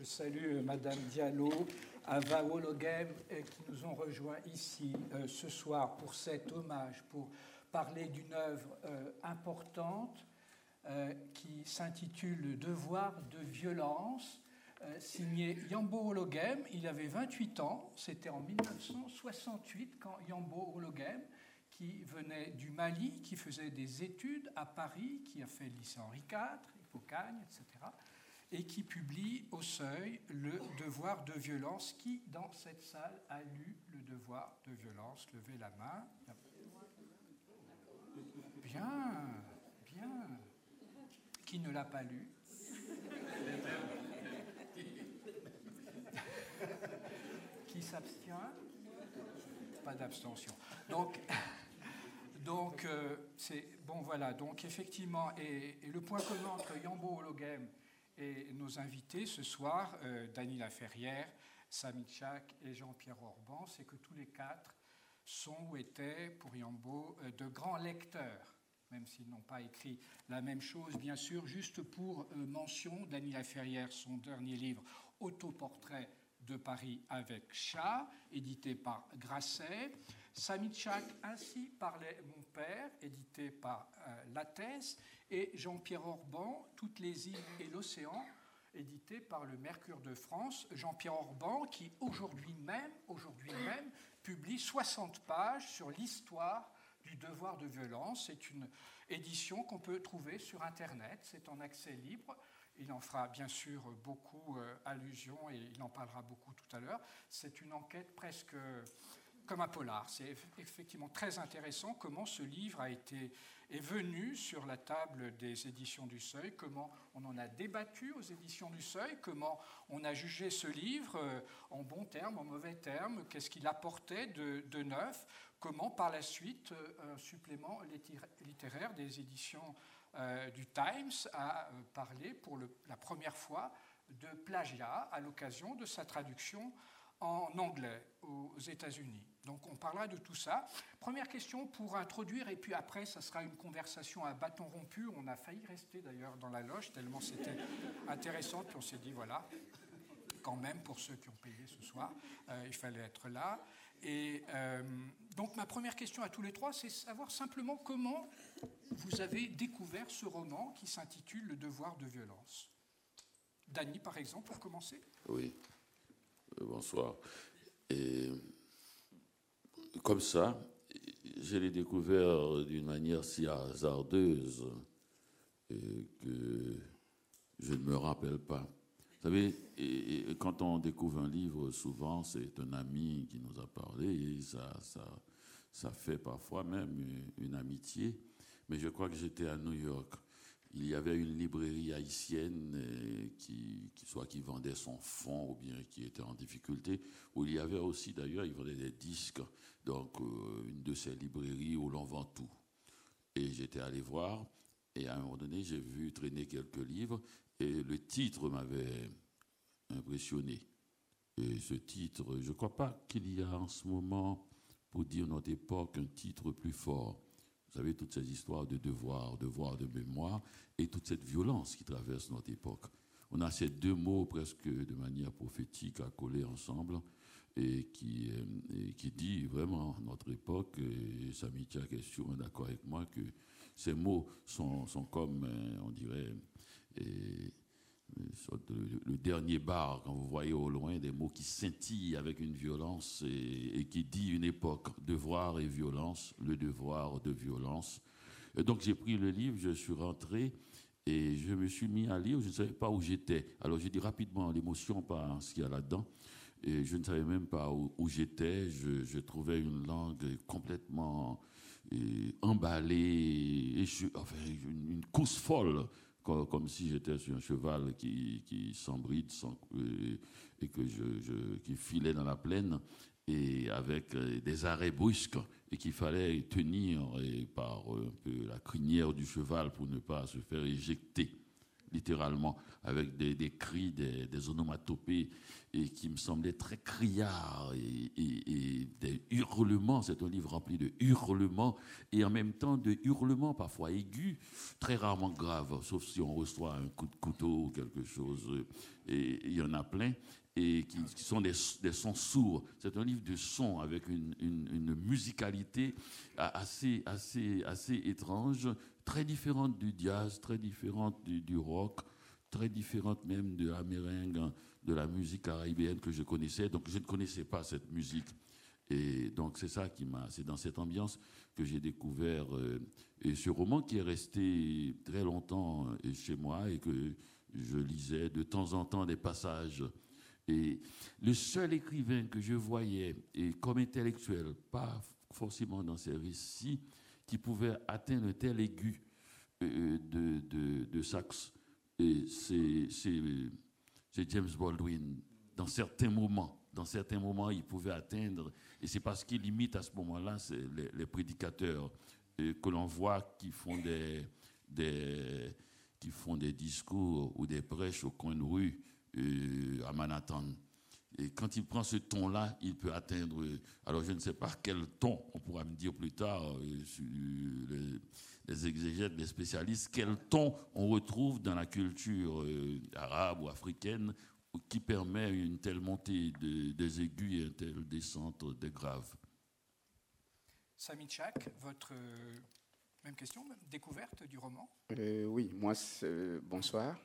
Je salue Madame Diallo, Ava Wologem, qui nous ont rejoints ici ce soir pour cet hommage, pour parler d'une œuvre importante qui s'intitule Le devoir de violence euh, signé Yambo Hologem. Il avait 28 ans, c'était en 1968 quand Yambo Hologem, qui venait du Mali, qui faisait des études à Paris, qui a fait le lycée Henri IV, Hippocagne, etc., et qui publie au seuil Le devoir de violence. Qui, dans cette salle, a lu Le devoir de violence Levez la main. Bien, bien. Qui ne l'a pas lu? Qui s'abstient? Pas d'abstention. Donc, donc euh, c'est bon voilà. Donc effectivement, et, le point commun entre Yambo Hologem et nos invités ce soir, euh, Dany Laferrière, Sami Chak et Jean-Pierre Orban, c'est que tous les quatre sont ou étaient pour Yambo euh, de grands lecteurs même s'ils n'ont pas écrit la même chose, bien sûr. Juste pour euh, mention, Dany Ferrière, son dernier livre, Autoportrait de Paris avec chat, édité par Grasset. Chak, Ainsi parlait mon père, édité par euh, Lattès. Et Jean-Pierre Orban, Toutes les îles et l'océan, édité par le Mercure de France. Jean-Pierre Orban, qui aujourd'hui même, aujourd'hui même, publie 60 pages sur l'histoire du devoir de violence. C'est une édition qu'on peut trouver sur Internet. C'est en accès libre. Il en fera bien sûr beaucoup euh, allusion et il en parlera beaucoup tout à l'heure. C'est une enquête presque comme un polar. C'est effectivement très intéressant comment ce livre a été, est venu sur la table des éditions du Seuil, comment on en a débattu aux éditions du Seuil, comment on a jugé ce livre euh, en bons termes, en mauvais termes, qu'est-ce qu'il apportait de, neuf, comment par la suite euh, un supplément littéraire des éditions euh, du Times a parlé pour le, la première fois de plagiat à l'occasion de sa traduction en anglais aux États-Unis. Donc on parlera de tout ça. Première question pour introduire, et puis après, ça sera une conversation à bâton rompu. On a failli rester d'ailleurs dans la loge, tellement c'était intéressant, puis on s'est dit, voilà, quand même, pour ceux qui ont payé ce soir, euh, il fallait être là. Et euh, donc ma première question à tous les trois, c'est savoir simplement comment vous avez découvert ce roman qui s'intitule Le devoir de violence. Dany, par exemple, pour commencer Oui. Euh, bonsoir. Comme ça, je l'ai découvert d'une manière si hasardeuse que je ne me rappelle pas. Vous savez, quand on découvre un livre, souvent c'est un ami qui nous a parlé et ça, ça, ça fait parfois même une amitié. Mais je crois que j'étais à New York il y avait une librairie haïtienne euh, qui, soit qui vendait son fonds ou bien qui était en difficulté, où il y avait aussi d'ailleurs, des disques, donc euh, une de ces librairies où l'on vend tout. Et j'étais allé voir, et à un moment donné, j'ai vu traîner quelques livres, et le titre m'avait impressionné. Et ce titre, je ne crois pas qu'il y a en ce moment, pour dire notre époque, un titre plus fort. Vous savez, toutes ces histoires de devoir, devoir de mémoire, et toute cette violence qui traverse notre époque. On a ces deux mots presque de manière prophétique à coller ensemble, et qui, euh, qui dit vraiment notre époque, et Samy Tchak est sûrement d'accord avec moi, que ces mots sont, sont comme, euh, on dirait, et, le, dernier bar, quand vous voyez au loin des mots qui scintillent avec une violence et, qui dit une époque, devoir et violence, le devoir de violence. Et donc j'ai pris le livre, je suis rentré et je me suis mis à lire, je ne savais pas où j'étais. Alors j'ai dit rapidement l'émotion par ce qu'il y a là-dedans. Et je ne savais même pas où, j'étais. Je, trouvais une langue complètement emballée, et enfin, une, une course folle comme, si j'étais sur un cheval qui, qui s'embride et, que je, qui filait dans la plaine et avec euh, des arrêts brusques et qu'il fallait tenir par peu la crinière du cheval pour ne pas se faire éjecter. Littéralement, avec des, cris, des, onomatopées, et qui me semblaient très criards, et, des hurlements. C'est un livre rempli de hurlements, et en même temps de hurlements parfois aigus, très rarement graves, sauf si on reçoit un coup de couteau ou quelque chose, et il y en a plein et qui, sont des, sons sourds. C'est un livre de sons avec une, une, musicalité assez, assez, assez étrange, très différente du jazz, très différente du, rock, très différente même de la merengue, de la musique caribéenne que je connaissais. Donc je ne connaissais pas cette musique. Et donc c'est ça qui m'a, c'est dans cette ambiance que j'ai découvert euh, ce roman qui est resté très longtemps euh, chez moi et que je lisais de temps en temps des passages et le seul écrivain que je voyais, et comme intellectuel, pas forcément dans ses récits, qui pouvait atteindre tel aigu euh, de, de, de c'est James Baldwin. Dans certains moments, dans certains moments, il pouvait atteindre, et c'est parce qu'il imite à ce moment-là les, les, prédicateurs euh, que l'on voit qui font des, des, qui font des discours ou des prêches au coin de rue euh, à Manhattan. Et quand il prend ce ton-là, il peut atteindre, alors je ne sais pas quel ton, on pourra me dire plus tard, euh, les, exégètes, les spécialistes, quel ton on retrouve dans la culture euh, arabe ou africaine qui permet une telle montée des aigus et une telle descente des graves? Sami Chak, votre même question, découverte du roman? Oui, moi, bonsoir.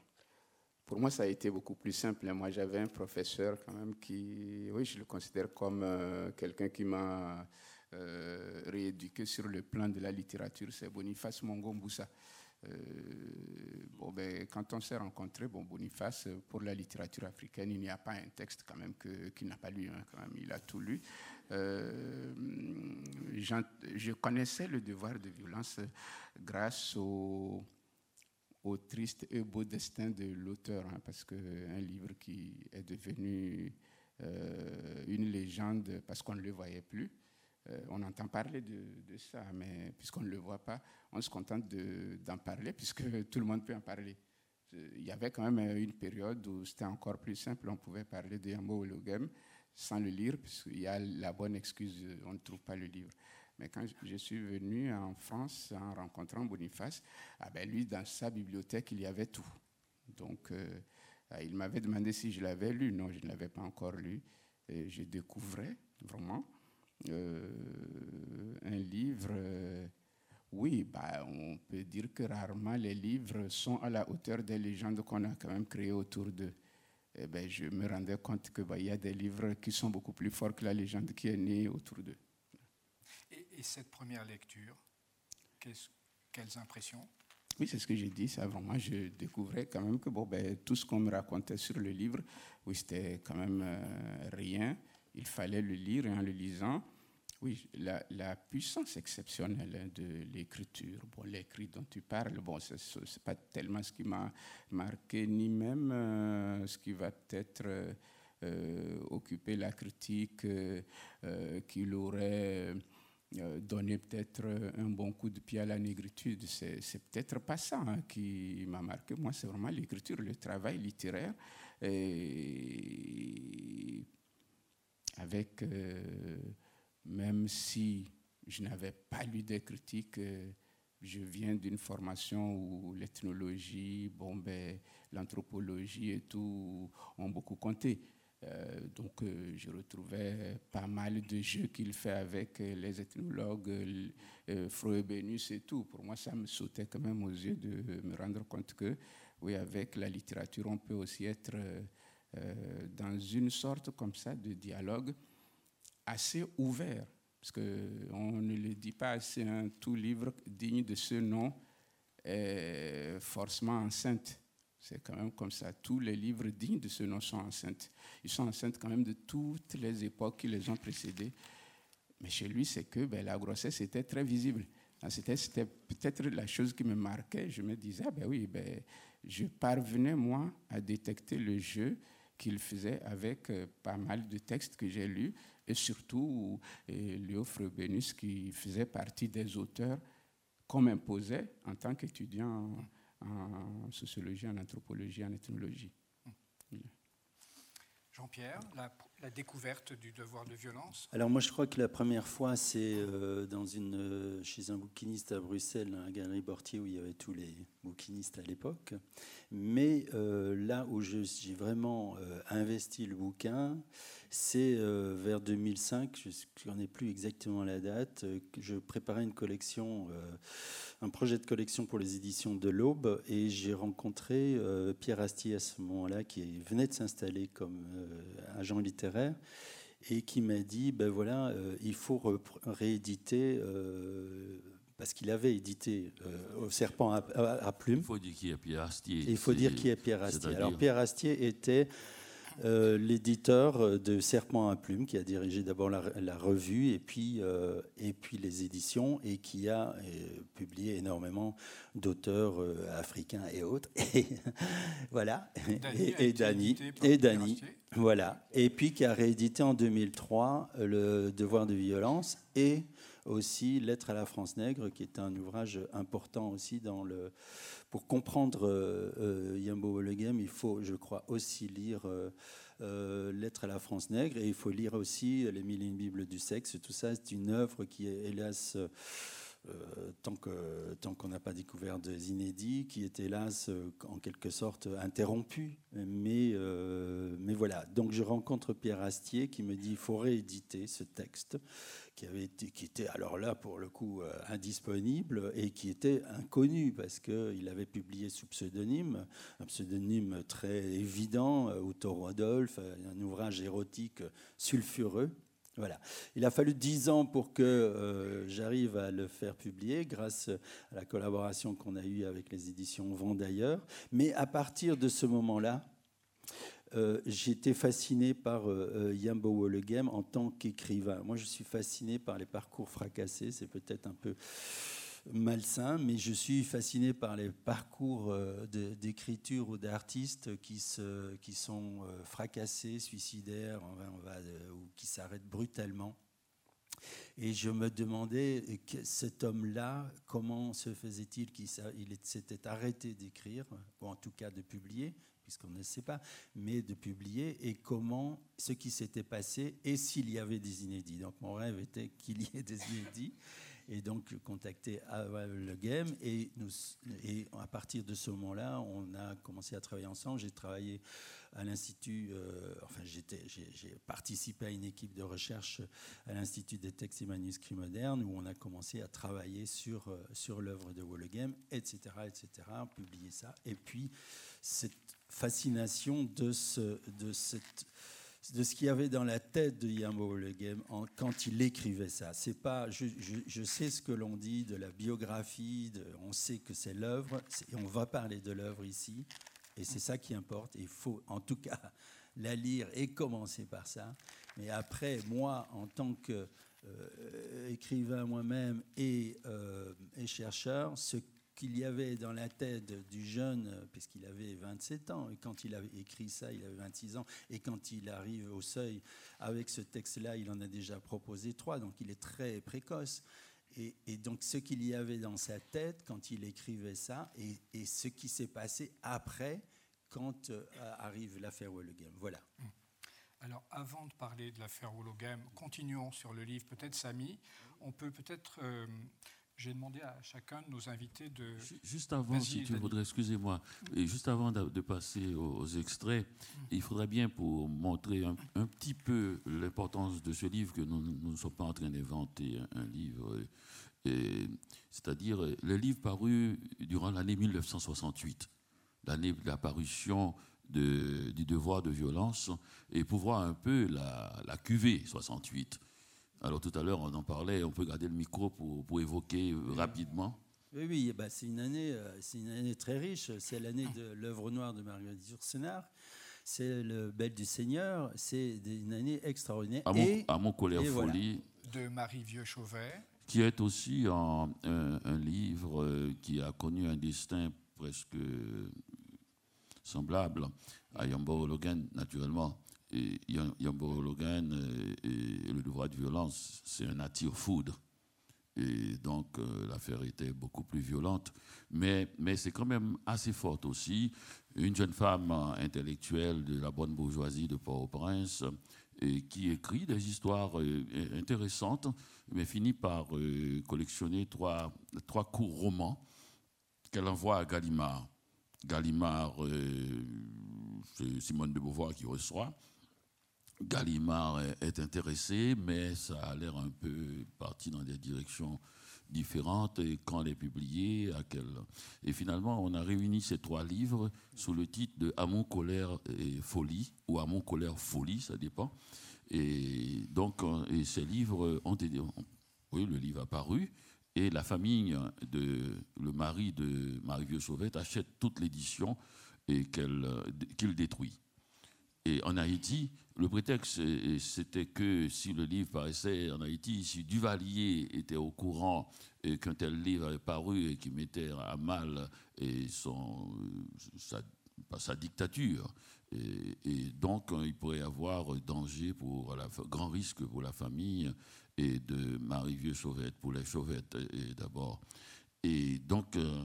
Pour moi, ça a été beaucoup plus simple. Moi, j'avais un professeur quand même qui, oui, je le considère comme euh, quelqu'un qui m'a euh, rééduqué sur le plan de la littérature. C'est Boniface Mongombusa. Euh, bon, ben, quand on s'est rencontrés, bon, Boniface, pour la littérature africaine, il n'y a pas un texte quand même qu'il n'a pas lu. Hein, il a tout lu. Euh, je connaissais le devoir de violence grâce au au triste et beau destin de l'auteur, hein, parce qu'un livre qui est devenu euh, une légende parce qu'on ne le voyait plus. Euh, on entend parler de, ça, mais puisqu'on ne le voit pas, on se contente d'en parler, puisque tout le monde peut en parler. Il y avait quand même une période où c'était encore plus simple, on pouvait parler de Yambo Ologem sans le lire, puisqu'il y a la bonne excuse, on ne trouve pas le livre. Mais quand je suis venu en France en rencontrant Boniface, ah ben lui, dans sa bibliothèque, il y avait tout. Donc, euh, il m'avait demandé si je l'avais lu. Non, je ne l'avais pas encore lu. Et je découvrais vraiment euh, un livre. Euh, oui, bah, on peut dire que rarement les livres sont à la hauteur des légendes qu'on a quand même créées autour d'eux. Eh ben, je me rendais compte qu'il bah, y a des livres qui sont beaucoup plus forts que la légende qui est née autour d'eux. Et, cette première lecture, quelles impressions? Oui, c'est ce que j'ai dit. Ça, vraiment, je découvrais quand même que bon, ben, tout ce qu'on me racontait sur le livre, c'était quand même euh, rien. Il fallait le lire et en le lisant, oui, la, puissance exceptionnelle hein, de l'écriture. Bon, l'écrit dont tu parles, bon, ce n'est pas tellement ce qui m'a marqué, ni même euh, ce qui va peut-être euh, occuper la critique qu'il aurait donner peut-être un bon coup de pied à la négritude. C'est peut-être pas ça hein, qui m'a marqué. Moi, c'est vraiment l'écriture, le travail littéraire. Avec, euh, même si je n'avais pas lu des critiques, euh, je viens d'une formation où l'ethnologie, bon, ben, l'anthropologie et tout ont beaucoup compté. Euh, donc, euh, je retrouvais pas mal de jeux qu'il fait avec euh, les ethnologues, Froebenus et tout. Pour moi, ça me sautait quand même aux yeux de me rendre compte que, oui, avec la littérature, on peut aussi être dans une sorte comme ça de dialogue assez ouvert. Parce qu'on ne le dit pas assez, un tout livre digne de ce nom est forcément enceinte. C'est quand même comme ça. Tous les livres dignes de ce nom sont enceintes. Ils sont enceintes quand même de toutes les époques qui les ont précédées. Mais chez lui, c'est que ben, la grossesse était très visible. C'était peut-être la chose qui me marquait. Je me disais, ah ben oui, ben, je parvenais, moi, à détecter le jeu qu'il faisait avec euh, pas mal de textes que j'ai lus, et surtout et Léo Frobenus, qui faisait partie des auteurs qu'on m'imposait en tant qu'étudiant en sociologie, en anthropologie, en ethnologie. Jean-Pierre, la, découverte du devoir de violence? Alors moi je crois que la première fois c'est euh, dans une, euh, chez un bouquiniste à Bruxelles, à la Galerie Bortier où il y avait tous les bouquinistes à l'époque. Mais euh, là où j'ai vraiment investi le bouquin, c'est vers 2005, je n'en ai plus exactement la date, que je préparais une collection un projet de collection pour les éditions de l'Aube et j'ai rencontré euh, Pierre Astier à ce moment-là qui venait de s'installer comme euh, agent littéraire et qui m'a dit ben voilà euh, il faut rééditer parce qu'il avait édité au serpent à, plumes. Il faut dire qui est Pierre Astier. il faut dire qui est Pierre Astier. Alors Pierre Astier était euh, l'éditeur de Serpent à plume, qui a dirigé d'abord la, revue et puis, euh, et puis les éditions, et qui a euh, publié énormément d'auteurs africains et autres. Et, voilà. et, Dany. Et Dany. Voilà. Et puis qui a réédité en 2003 Le Devoir de violence et aussi Lettre à la France nègre, qui est un ouvrage important aussi dans le pour comprendre euh, euh, Yambo Olegem, il faut, je crois, aussi lire euh, Lettre à la France nègre et il faut lire aussi Les Mille et une Bibles du sexe. Tout ça, c'est une œuvre qui est, hélas, tant qu'on tant n'a pas découvert des inédits, qui est hélas en quelque sorte interrompu. Mais, mais voilà. Donc je rencontre Pierre Astier qui me dit il faut rééditer ce texte qui, était alors là pour le coup euh, indisponible et qui était inconnu parce qu'il avait publié sous pseudonyme, un pseudonyme très évident, euh, Otto Rodolphe, un ouvrage érotique sulfureux. Voilà. Il a fallu dix ans pour que euh, j'arrive à le faire publier grâce à la collaboration qu'on a eue avec les éditions Vendailleurs. Mais à partir de ce moment-là, euh, j'étais fasciné par euh, euh, Yambo Wollegem en tant qu'écrivain. Moi, je suis fasciné par les parcours fracassés. C'est peut-être un peu malsain, mais je suis fasciné par les parcours d'écriture ou d'artistes qui sont fracassés, suicidaires, ou qui s'arrêtent brutalement. Et je me demandais, cet homme-là, comment se faisait-il qu'il s'était arrêté d'écrire, ou en tout cas de publier, puisqu'on ne sait pas, mais de publier et comment, ce qui s'était passé et s'il y avait des inédits. Donc mon rêve était qu'il y ait des inédits. Et donc contacté le game et, à partir de ce moment-là, on a commencé à travailler ensemble. J'ai travaillé à l'Institut, euh, enfin j'ai participé à une équipe de recherche à l'Institut des textes et manuscrits modernes où on a commencé à travailler sur, euh, sur l'œuvre de Wollegem, etc., etc., publier ça. Et puis cette fascination de ce, de de ce qu'il y avait dans la tête de Yamo Le quand il écrivait ça. C'est pas, je, je, sais ce que l'on dit de la biographie, de, on sait que c'est l'œuvre, et on va parler de l'œuvre ici, et c'est ça qui importe. il faut en tout cas la lire et commencer par ça. Mais après, moi, en tant qu'écrivain euh, moi-même et, euh, et, chercheur, ce qu'il y avait dans la tête du jeune, puisqu'il avait 27 ans, et quand il avait écrit ça, il avait 26 ans, et quand il arrive au seuil avec ce texte-là, il en a déjà proposé trois, donc il est très précoce. Et, donc ce qu'il y avait dans sa tête quand il écrivait ça, et, ce qui s'est passé après, quand euh, arrive l'affaire Wollegem. Voilà. Alors, avant de parler de l'affaire Wologame, continuons sur le livre. Peut-être, Samy, on peut peut-être euh, j'ai demandé à chacun de nos invités de. Juste avant, si tu voudrais, excusez-moi, juste avant de, passer aux, extraits, mm. il faudrait bien pour montrer un, petit peu l'importance de ce livre que nous ne sommes pas en train d'inventer un, livre. C'est-à-dire le livre paru durant l'année 1968, l'année de la parution de, du devoir de violence, et pour voir un peu la, la QV 68. Alors tout à l'heure, on en parlait, on peut garder le micro pour, pour évoquer euh, rapidement. Oui, oui, bah, c'est une, année, euh, c'est une année très riche. C'est l'année de l'œuvre noire de Marguerite Yourcenar. C'est le Bel du Seigneur. C'est une année extraordinaire. À mon, à mon colère folie. De Marie Vieux-Chauvet. Qui est aussi un, un, livre euh, qui a connu un destin presque semblable à Yambo Logan, naturellement. Logan et, le devoir de violence, c'est un nature foudre. Et donc, euh, l'affaire était beaucoup plus violente. Mais, mais c'est quand même assez forte aussi. Une jeune femme intellectuelle de la bonne bourgeoisie de Port-au-Prince et qui écrit des histoires euh, intéressantes, mais finit par euh, collectionner trois, trois courts romans qu'elle envoie à Gallimard. Gallimard, c'est Simone de Beauvoir qui reçoit. Gallimard est intéressé, mais ça a l'air un peu parti dans des directions différentes. Et quand elle est publiée, à quel... Et finalement, on a réuni ces trois livres sous le titre de Amour, colère et folie, ou Amour, colère, folie, ça dépend. Et donc, et ces livres ont été. Oui, le livre a paru. Et la famille de le mari de Marie-Vieux Sauvette achète toute l'édition et qu'il détruit. Et en Haïti, le prétexte, c'était que si le livre paraissait en Haïti, si Duvalier était au courant qu'un tel livre avait paru et qui mettait à mal et son, sa, dictature, et, donc il pourrait y avoir danger pour la, grand risque pour la famille et de Marie-Vieux Chauvette, pour les Chauvettes d'abord. Et donc, euh,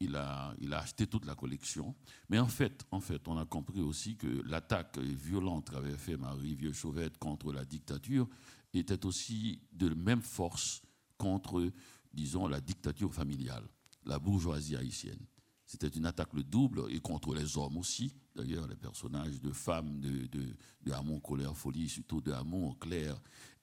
il a, il a acheté toute la collection. Mais en fait, en fait, on a compris aussi que l'attaque violente qu'avait fait Marie Vieux Chauvette contre la dictature était aussi de même force contre, disons, la dictature familiale, la bourgeoisie haïtienne. C'était une attaque le double et contre les hommes aussi. D'ailleurs, les personnages de femmes de, de, de Hamon Colère Folie, surtout de Hamon Claire,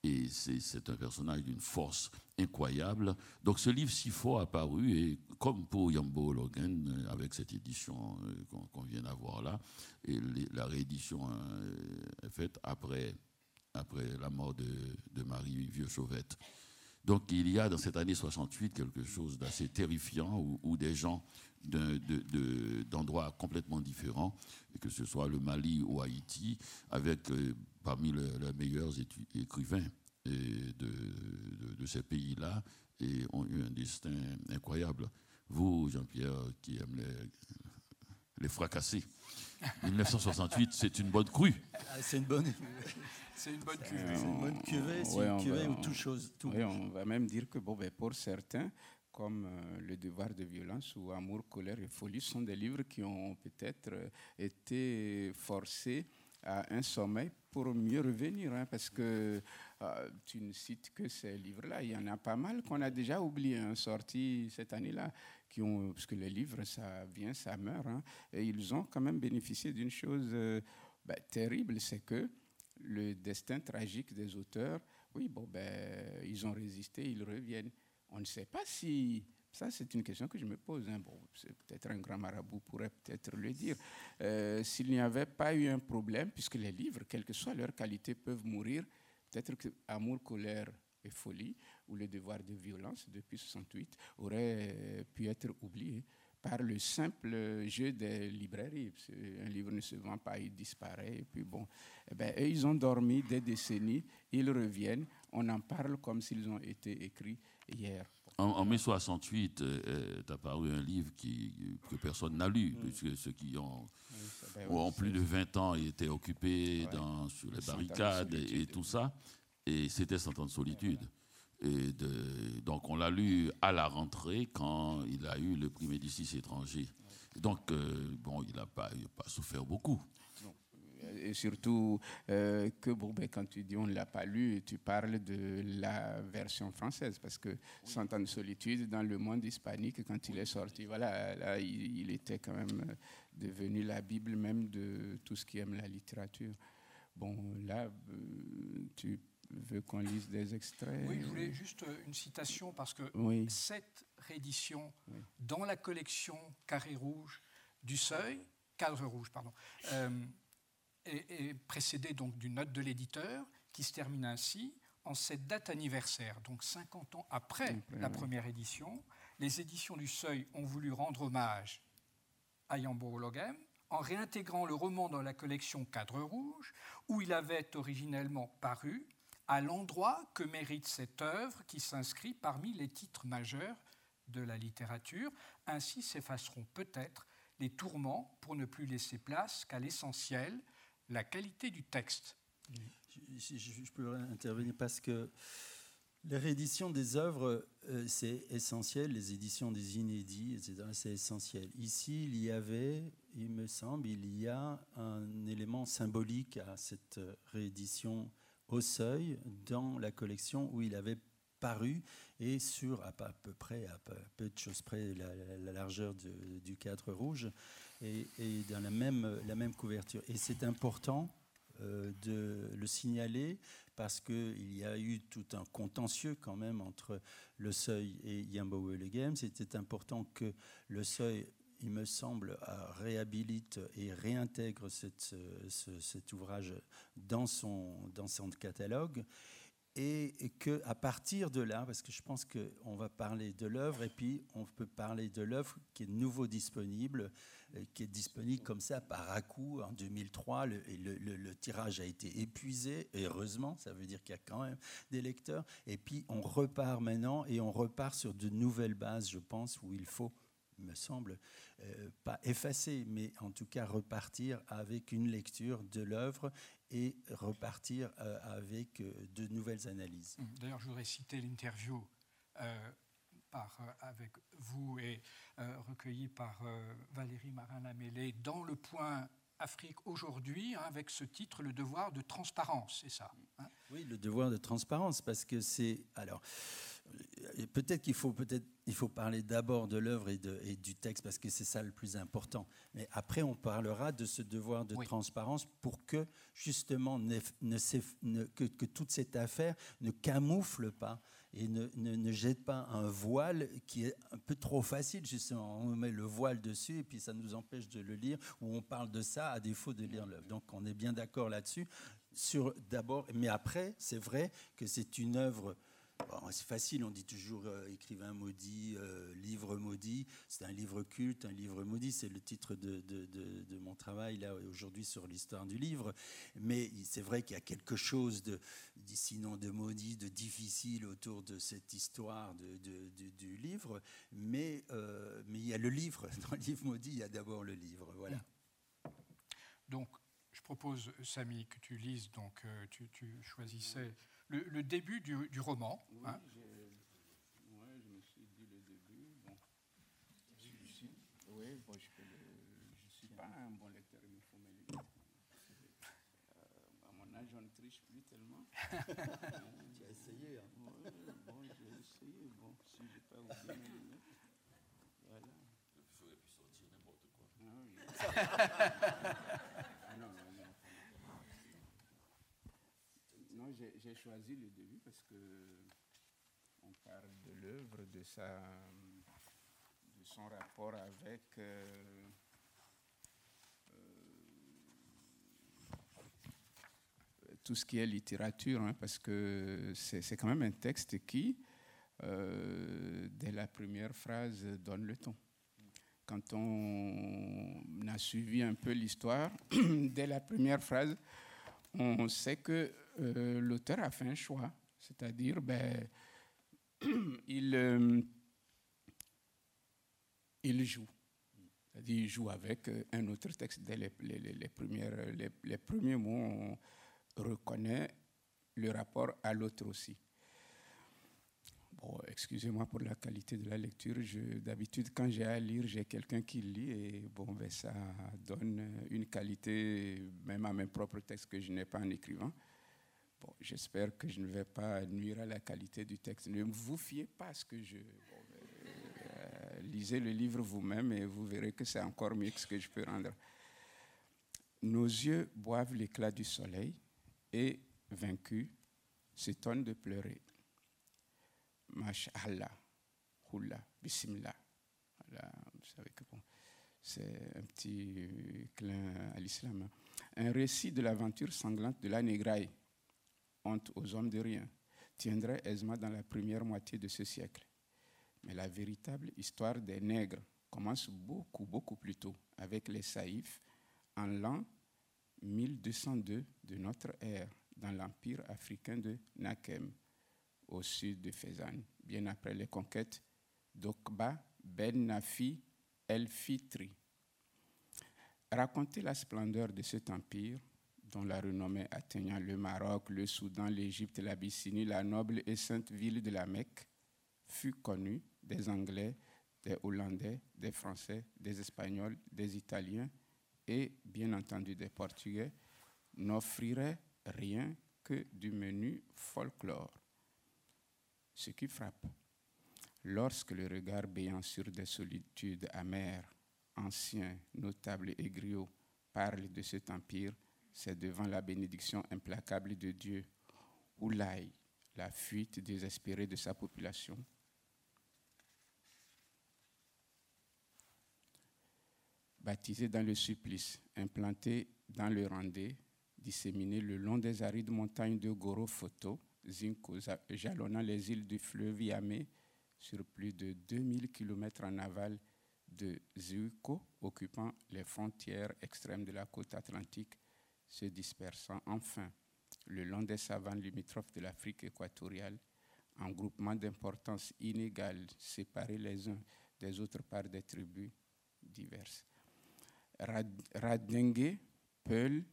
et c'est un personnage d'une force incroyable. Donc ce livre si fort a paru, et comme pour Yambo Logan, euh, avec cette édition euh, qu'on vient d'avoir là, et la réédition euh, est faite après, après la mort de, de Marie Vieux-Chauvette. Donc il y a dans cette année 68 quelque chose d'assez terrifiant où, des gens d'endroits complètement différents, que ce soit le Mali ou Haïti, avec parmi les, meilleurs écrivains de, de, ces pays-là et ont eu un destin incroyable. Vous, Jean-Pierre, qui aime les, les fracasser, 1968, c'est une bonne crue. Ah, c'est une bonne. C'est une bonne cuvée. C'est une bonne cuvée, c'est une cuvée où tout chose. Tout. Oui, on va même dire que bon, ben, pour certains, comme euh, Le devoir de violence ou Amour, colère et folie, sont des livres qui ont peut-être euh, été forcés à un sommeil pour mieux revenir, hein, parce que euh, tu ne cites que ces livres-là. Il y en a pas mal qu'on a déjà oubliés, hein, sortis cette année-là, qui ont, parce que les livres, ça vient, ça meurt, hein, et ils ont quand même bénéficié d'une chose euh, ben, terrible, c'est que le destin tragique des auteurs, oui, bon, ben, ils ont résisté, ils reviennent. On ne sait pas si ça, c'est une question que je me pose. Hein. Peut-être un grand marabout pourrait peut-être le dire. Euh, s'il n'y avait pas eu un problème, puisque les livres, quelle que soit leur qualité, peuvent mourir, peut-être que Amour, colère et folie, ou le devoir de violence depuis 68, aurait pu être oublié par le simple jeu des librairies. Un livre ne se vend pas, il disparaît. Et puis bon, eh ben, ils ont dormi des décennies, ils reviennent, on en parle comme s'ils ont été écrits hier. En, mai 68 est apparu un livre qui, que personne n'a lu, puisque ceux qui ont, ont plus de 20 ans étaient occupés dans, sur les barricades et, tout ça. Et c'était Cent ans de solitude. Et de, donc on l'a lu à la rentrée quand il a eu le prix Médicis étranger. Donc, euh, bon, il n'a pas, pas souffert beaucoup et surtout euh, que bon, ben, quand tu dis on ne l'a pas lu, tu parles de la version française, parce que Cent ans de solitude dans le monde hispanique, quand il est sorti, voilà, là, il, était quand même devenu la Bible même de tout ce qui aime la littérature. Bon, là, euh, tu veux qu'on lise des extraits? Oui, je voulais juste une citation, parce que cette réédition dans la collection Carré Rouge du Seuil, Cadre Rouge, pardon, euh, est, précédé donc d'une note de l'éditeur qui se termine ainsi en cette date anniversaire, donc 50 ans après la première édition, les éditions du Seuil ont voulu rendre hommage à Yambo Logem en réintégrant le roman dans la collection Cadre Rouge, où il avait originellement paru, à l'endroit que mérite cette œuvre qui s'inscrit parmi les titres majeurs de la littérature. Ainsi s'effaceront peut-être les tourments pour ne plus laisser place qu'à l'essentiel, la qualité du texte. Je, peux intervenir parce que Les rééditions des œuvres, euh, c'est essentiel. Les éditions des inédits, c'est essentiel. Ici, il y avait, il me semble, il y a un élément symbolique à cette réédition au seuil dans la collection où il avait paru et sur à, peu près, à peu de choses près, la, largeur du cadre rouge et, dans la même, la même couverture. Et c'est important euh, de le signaler parce qu'il y a eu tout un contentieux quand même entre le seuil et Yambo Le Game. C'était important que le seuil il me semble, réhabilite et réintègre cet ouvrage dans son, dans son catalogue et, qu'à partir de là, parce que je pense qu'on va parler de l'œuvre et puis on peut parler de l'œuvre qui est nouveau disponible, qui est disponible comme ça par à coup en 2003. Le, tirage a été épuisé, heureusement, ça veut dire qu'il y a quand même des lecteurs. Et puis on repart maintenant et on repart sur de nouvelles bases, je pense, où il faut me semble, euh, pas effacer, mais en tout cas repartir avec une lecture de l'œuvre et repartir euh, avec euh, de nouvelles analyses. D'ailleurs, je voudrais citer l'interview par, avec vous et recueillie par Valérie Marin-Lamélé dans Le Point Afrique aujourd'hui, hein, avec ce titre, Le devoir de transparence, c'est ça hein? Oui, le devoir de transparence, parce que c'est. Alors peut-être qu'il faut il faut parler d'abord de l'œuvre et, et, du texte parce que c'est ça le plus important. Mais après, on parlera de ce devoir de transparence pour que justement ne, ne, que, que, toute cette affaire ne camoufle pas et ne, ne, jette pas un voile qui est un peu trop facile justement. On met le voile dessus et puis ça nous empêche de le lire ou on parle de ça à défaut de lire l'œuvre. Donc on est bien d'accord là-dessus. Sur d'abord, mais après, c'est vrai que c'est une œuvre c'est facile, on dit toujours euh, écrivain maudit, euh, livre maudit. C'est un livre culte, un livre maudit. C'est le titre de, de, mon travail là aujourd'hui sur l'histoire du livre. Mais c'est vrai qu'il y a quelque chose de, sinon de maudit, de difficile autour de cette histoire du livre. Mais, euh, mais il y a le livre. Dans le livre maudit, il y a d'abord le livre. Voilà. Donc, je propose, Samy, que tu lises. Donc, tu, tu choisissais le, début du, roman. Oui, hein. je, me suis dit le début. Bon, je, oui, bon, je ne suis pas un bon lecteur, il me faut me lire. Euh, à mon âge, on ne triche plus tellement. tu as essayé. Hein. Oui, bon, j'ai essayé. Bon, si je n'ai pas oublié mes lunettes. Voilà. Il faudrait plus sortir n'importe quoi. Ah, j'ai choisi le début parce que on parle de l'œuvre, de, sa, de son rapport avec euh, euh, tout ce qui est littérature, hein, parce que c'est quand même un texte qui, euh, dès la première phrase, donne le ton. Quand on a suivi un peu l'histoire, dès la première phrase, on sait que euh, l'auteur a fait un choix, c'est-à-dire ben, il, euh, il joue. Il joue avec euh, un autre texte. Dès les, premières, les, premiers mots, on reconnaît le rapport à l'autre aussi. Bon, excusez-moi pour la qualité de la lecture. D'habitude, quand j'ai à lire, j'ai quelqu'un qui lit et bon, ben, ça donne une qualité, même à mes propres textes, que je n'ai pas en écrivant. Bon, j'espère que je ne vais pas nuire à la qualité du texte. Ne vous fiez pas à ce que je... Euh, lisez le livre vous-même et vous verrez que c'est encore mieux que ce que je peux rendre. Nos yeux boivent l'éclat du soleil et, vaincus, s'étonnent de pleurer. Masha'Allah, Hula, Bismillah. Vous savez que c'est un petit clin à l'islam. Un récit de l'aventure sanglante de la négraille honte aux hommes de rien, tiendrait aisément dans la première moitié de ce siècle. Mais la véritable histoire des nègres commence beaucoup, beaucoup plus tôt, avec les Saïfs, en l'an 1202 de notre ère, dans l'empire africain de Nakem, au sud de Fezan, bien après les conquêtes d'Okba Ben Nafi El Fitri. Raconter la splendeur de cet empire dont la renommée atteignant le Maroc, le Soudan, l'Égypte, l'Abyssinie, la noble et sainte ville de la Mecque, fut connue des Anglais, des Hollandais, des Français, des Espagnols, des Italiens et bien entendu des Portugais, n'offrirait rien que du menu folklore. Ce qui frappe, lorsque le regard béant sur des solitudes amères, anciens, notables et griots parle de cet empire, c'est devant la bénédiction implacable de Dieu, où l'aille, la fuite désespérée de sa population, baptisé dans le supplice, implanté dans le Randé, disséminé le long des arides montagnes de Goro-Foto, Zinko, jalonnant les îles du fleuve Yamé sur plus de 2000 km en aval de Zuko, occupant les frontières extrêmes de la côte atlantique, se dispersant enfin le long des savanes limitrophes de l'Afrique équatoriale, en groupements d'importance inégale, séparés les uns des autres par des tribus diverses. Radenge, Peul,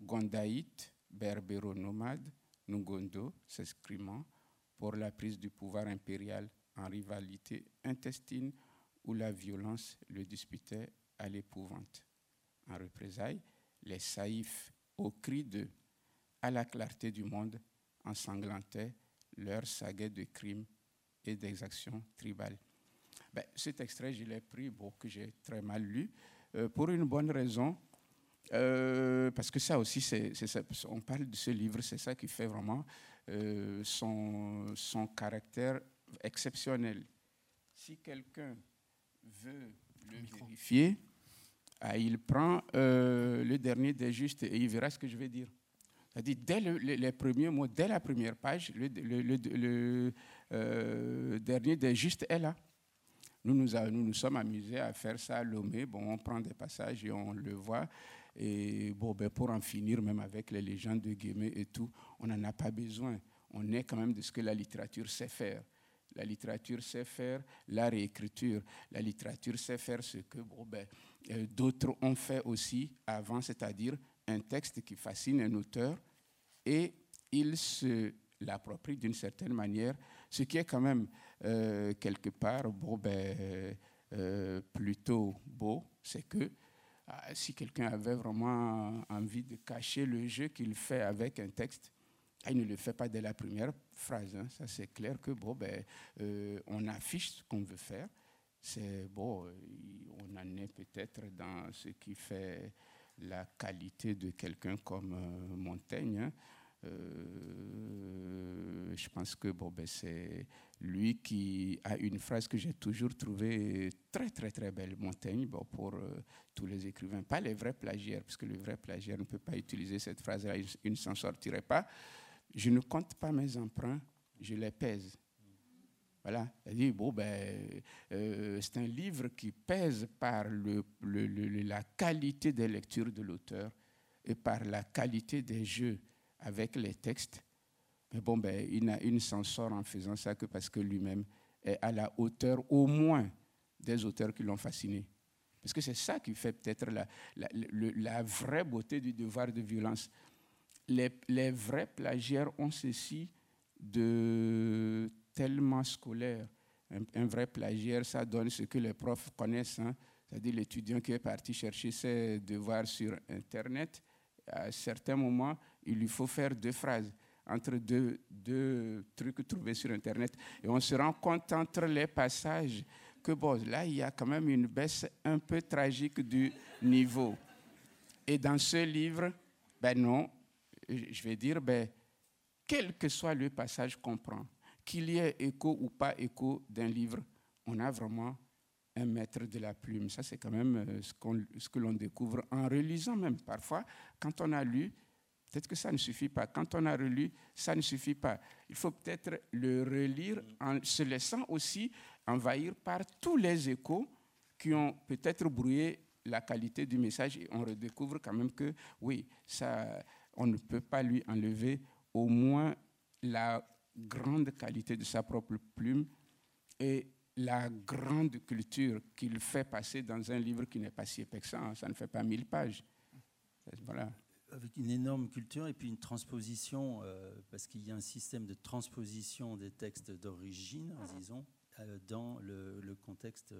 Gondaït, berbéro-nomade, Nungondo s'exprimant pour la prise du pouvoir impérial en rivalité intestine où la violence le disputait à l'épouvante. En représailles, les saïfs, au cri de à la clarté du monde, ensanglantaient leur saga de crimes et d'exactions tribales. Ben, cet extrait, je l'ai pris, que j'ai très mal lu, euh, pour une bonne raison, euh, parce que ça aussi, c'est, on parle de ce livre, c'est ça qui fait vraiment euh, son, son caractère exceptionnel. Si quelqu'un veut le vérifier, ah, il prend le dernier des justes et il verra ce que je vais dire. C'est-à-dire, dès les premiers mots, dès la première page, le, dernier des justes est là. Nous nous, nous nous, sommes amusés à faire ça à Lomé. Bon, on prend des passages et on le voit. Et bon, ben pour en finir, même avec les légendes de Guémé et tout, on n'en a pas besoin. On est quand même de ce que la littérature sait faire. La littérature sait faire la réécriture. La littérature sait faire ce que bon, ben, euh, d'autres ont fait aussi avant, c'est-à-dire un texte qui fascine un auteur et il se l'approprie d'une certaine manière, ce qui est quand même euh, quelque part bon, ben, euh, plutôt beau, c'est que si quelqu'un avait vraiment envie de cacher le jeu qu'il fait avec un texte, ah, il ne le fait pas dès la première phrase. Hein. Ça, c'est clair que bon, ben, euh, on affiche ce qu'on veut faire. C'est bon, on en est peut-être dans ce qui fait la qualité de quelqu'un comme Montaigne. Hein. Euh, je pense que bon, ben, c'est lui qui a une phrase que j'ai toujours trouvée très, très, très belle, Montaigne, bon, pour euh, tous les écrivains. Pas les vrais plagiaires, parce que le vrai plagiaire ne peut pas utiliser cette phrase-là, il ne s'en sortirait pas. Je ne compte pas mes emprunts, je les pèse. Voilà, dit bon, ben, euh, c'est un livre qui pèse par la qualité des lectures de l'auteur et par la qualité des jeux avec les textes. Mais bon, ben, il, ne s'en sort en faisant ça que parce que lui-même est à la hauteur au moins des auteurs qui l'ont fasciné. Parce que c'est ça qui fait peut-être la, vraie beauté du devoir de violence. Les, les vrais plagiaires ont ceci de tellement scolaire. Un, vrai plagiaire, ça donne ce que les profs connaissent. Hein. C'est-à-dire l'étudiant qui est parti chercher ses devoirs sur Internet. À certains moments, il lui faut faire deux phrases entre deux, deux trucs trouvés sur Internet. Et on se rend compte entre les passages que, bon, là, il y a quand même une baisse un peu tragique du niveau. Et dans ce livre, ben non, je vais dire, ben, quel que soit le passage qu'on prend, qu'il y ait écho ou pas écho d'un livre, on a vraiment un maître de la plume. Ça, c'est quand même euh, ce, ce que l'on découvre en relisant même. Parfois, quand on a lu, Peut-être que ça ne suffit pas. Quand on a relu, ça ne suffit pas. Il faut peut-être le relire en se laissant aussi envahir par tous les échos qui ont peut-être brouillé la qualité du message et on redécouvre quand même que oui, ça, on ne peut pas lui enlever au moins la grande qualité de sa propre plume et la grande culture qu'il fait passer dans un livre qui n'est pas si épais que ça. Ça ne fait pas mille pages. Voilà. Avec une énorme culture et puis une transposition, parce qu'il y a un système de transposition des textes d'origine, disons, dans le, contexte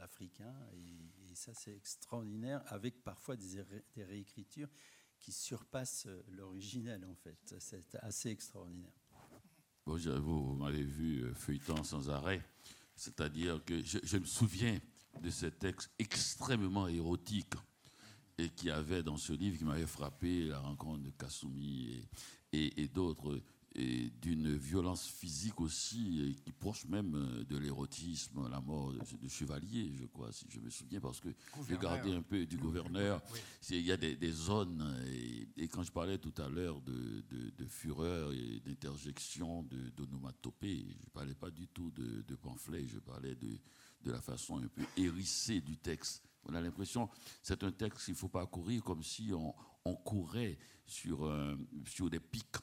africain. Et, ça, c'est extraordinaire, avec parfois des, réécritures qui surpassent l'originel, en fait. C'est assez extraordinaire. Bon, vous m'avez vu feuilletant sans arrêt. C'est-à-dire que je, me souviens de ce texte extrêmement érotique et qui avait dans ce livre qui m'avait frappé, la rencontre de Kasumi et, et d'autres et d'une violence physique aussi, qui proche même euh, de l'érotisme, la mort de, Chevalier, je crois, si je me souviens, parce que j'ai gardé un peu du gouverneur. Il y a des, zones, et, quand je parlais tout à l'heure de, fureur et d'interjection, d'onomatopée, je ne parlais pas du tout de, de pamphlet, je parlais de, la façon un peu hérissée du texte. On a l'impression, c'est un texte qu'il faut pas courir comme si on, courait sur, sur des pics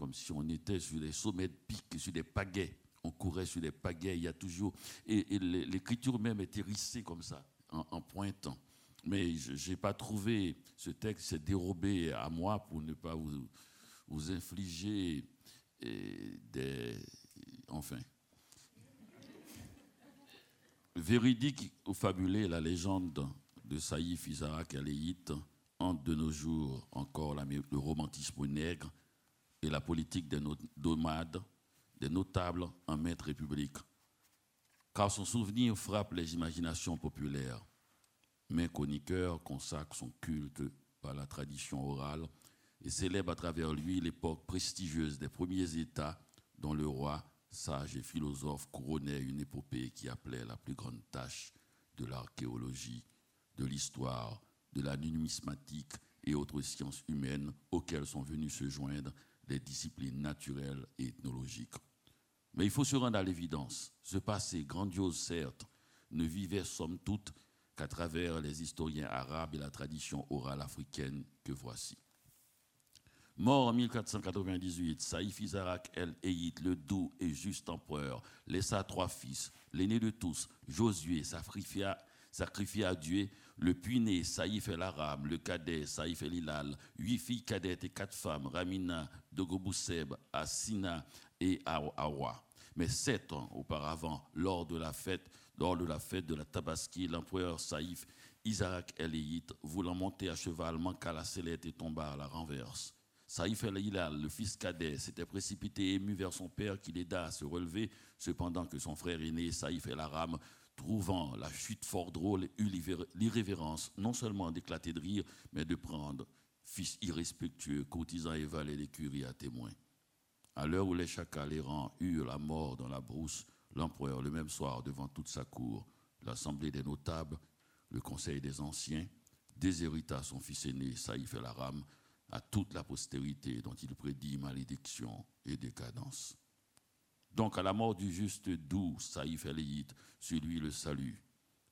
comme si on était sur des sommets de pics, sur des pagaies. On courait sur des pagaies, il y a toujours. Et, l'écriture même est hérissée comme ça, en, pointant. Mais je n'ai pas trouvé ce texte s'est dérobé à moi pour ne pas vous, vous infliger des. Enfin. Véridique ou fabulé, la légende de Saïf Isaac Aléït hante de nos jours encore le romantisme nègre et la politique des nomades, des notables en maître république. Car son souvenir frappe les imaginations populaires. Mais chroniqueur consacre son culte par la tradition orale et célèbre à travers lui l'époque prestigieuse des premiers États dont le roi, sage et philosophe, couronnait une épopée qui appelait la plus grande tâche de l'archéologie, de l'histoire, de la numismatique et autres sciences humaines auxquelles sont venus se joindre des disciplines naturelles et ethnologiques. Mais il faut se rendre à l'évidence. Ce passé, grandiose certes, ne vivait somme toute qu'à travers les historiens arabes et la tradition orale africaine que voici. Mort en 1498, Saïf Izarak el Eyit, le doux et juste empereur, laissa trois fils, l'aîné de tous, Josué, sacrifia, à Dieu le puiné, Saïf el Aram, le cadet, Saïf el Hilal, huit filles cadettes et quatre femmes, Ramina, Dogobuseb, Assina et Awa. Mais sept ans auparavant, lors de la fête, lors de la fête de la Tabaski, l'empereur Saïf Isaac el voulant monter à cheval, manqua la sellette et tomba à la renverse. Saïf el Hilal, le fils cadet, s'était précipité ému vers son père qui l'aida à se relever, cependant que son frère aîné, Saïf el Aram, trouvant la chute fort drôle, eut l'irrévérence non seulement d'éclater de rire, mais de prendre, fils irrespectueux, courtisan et valet d'écurie à témoin. À l'heure où les chacals errants eurent la mort dans la brousse, l'empereur, le même soir, devant toute sa cour, l'assemblée des notables, le conseil des anciens, déshérita son fils aîné, Saïf el-Aram, à toute la postérité dont il prédit malédiction et décadence. Donc à la mort du juste doux Saïf el sur lui le salut.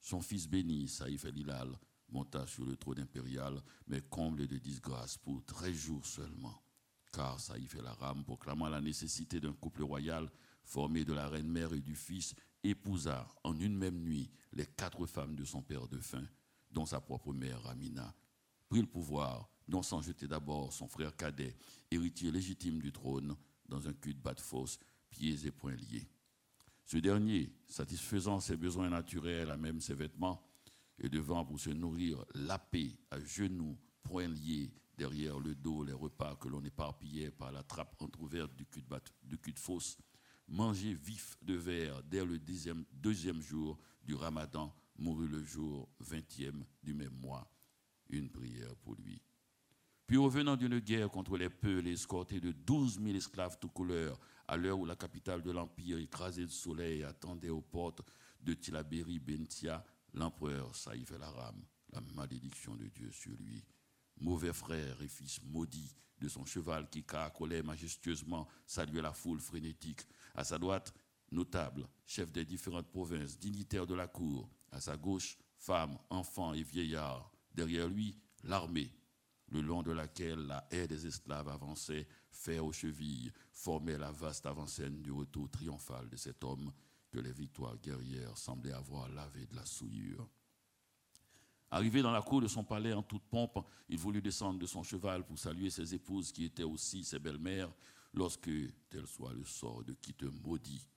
Son fils béni, Saïf el-Hilal, monta sur le trône impérial, mais comble de disgrâce pour treize jours seulement. Car Saïf el-Aram, proclamant la nécessité d'un couple royal formé de la reine-mère et du fils, épousa en une même nuit les quatre femmes de son père de faim, dont sa propre mère Amina, prit le pouvoir, non sans jeter d'abord son frère cadet, héritier légitime du trône, dans un cul de bas de fosse, pieds et poings liés. Ce dernier, satisfaisant ses besoins naturels à même ses vêtements, et devant pour se nourrir lapé à genoux, poings liés, derrière le dos les repas que l'on éparpillait par la trappe entr'ouverte du cul de, fosse, manger vif de verre dès le deuxième, deuxième jour du ramadan, mourut le jour vingtième du même mois. Une prière pour lui. Puis revenant d'une guerre contre les Peuls, escorté de douze mille esclaves tout couleurs, à l'heure où la capitale de l'Empire, écrasée de soleil, attendait aux portes de Tilaberi Bentia, l'empereur Saïf el-Aram, la malédiction de Dieu sur lui. Mauvais frère et fils maudit de son cheval qui caracolait majestueusement, saluait la foule frénétique. À sa droite, notable, chef des différentes provinces, dignitaire de la cour. À sa gauche, femmes, enfants et vieillards. Derrière lui, l'armée, le long de laquelle la haie des esclaves avançait, fer aux chevilles, formait la vaste avant-scène du retour triomphal de cet homme que les victoires guerrières semblaient avoir lavé de la souillure. Arrivé dans la cour de son palais en toute pompe, il voulut descendre de son cheval pour saluer ses épouses qui étaient aussi ses belles-mères, lorsque, tel soit le sort de qui te maudit,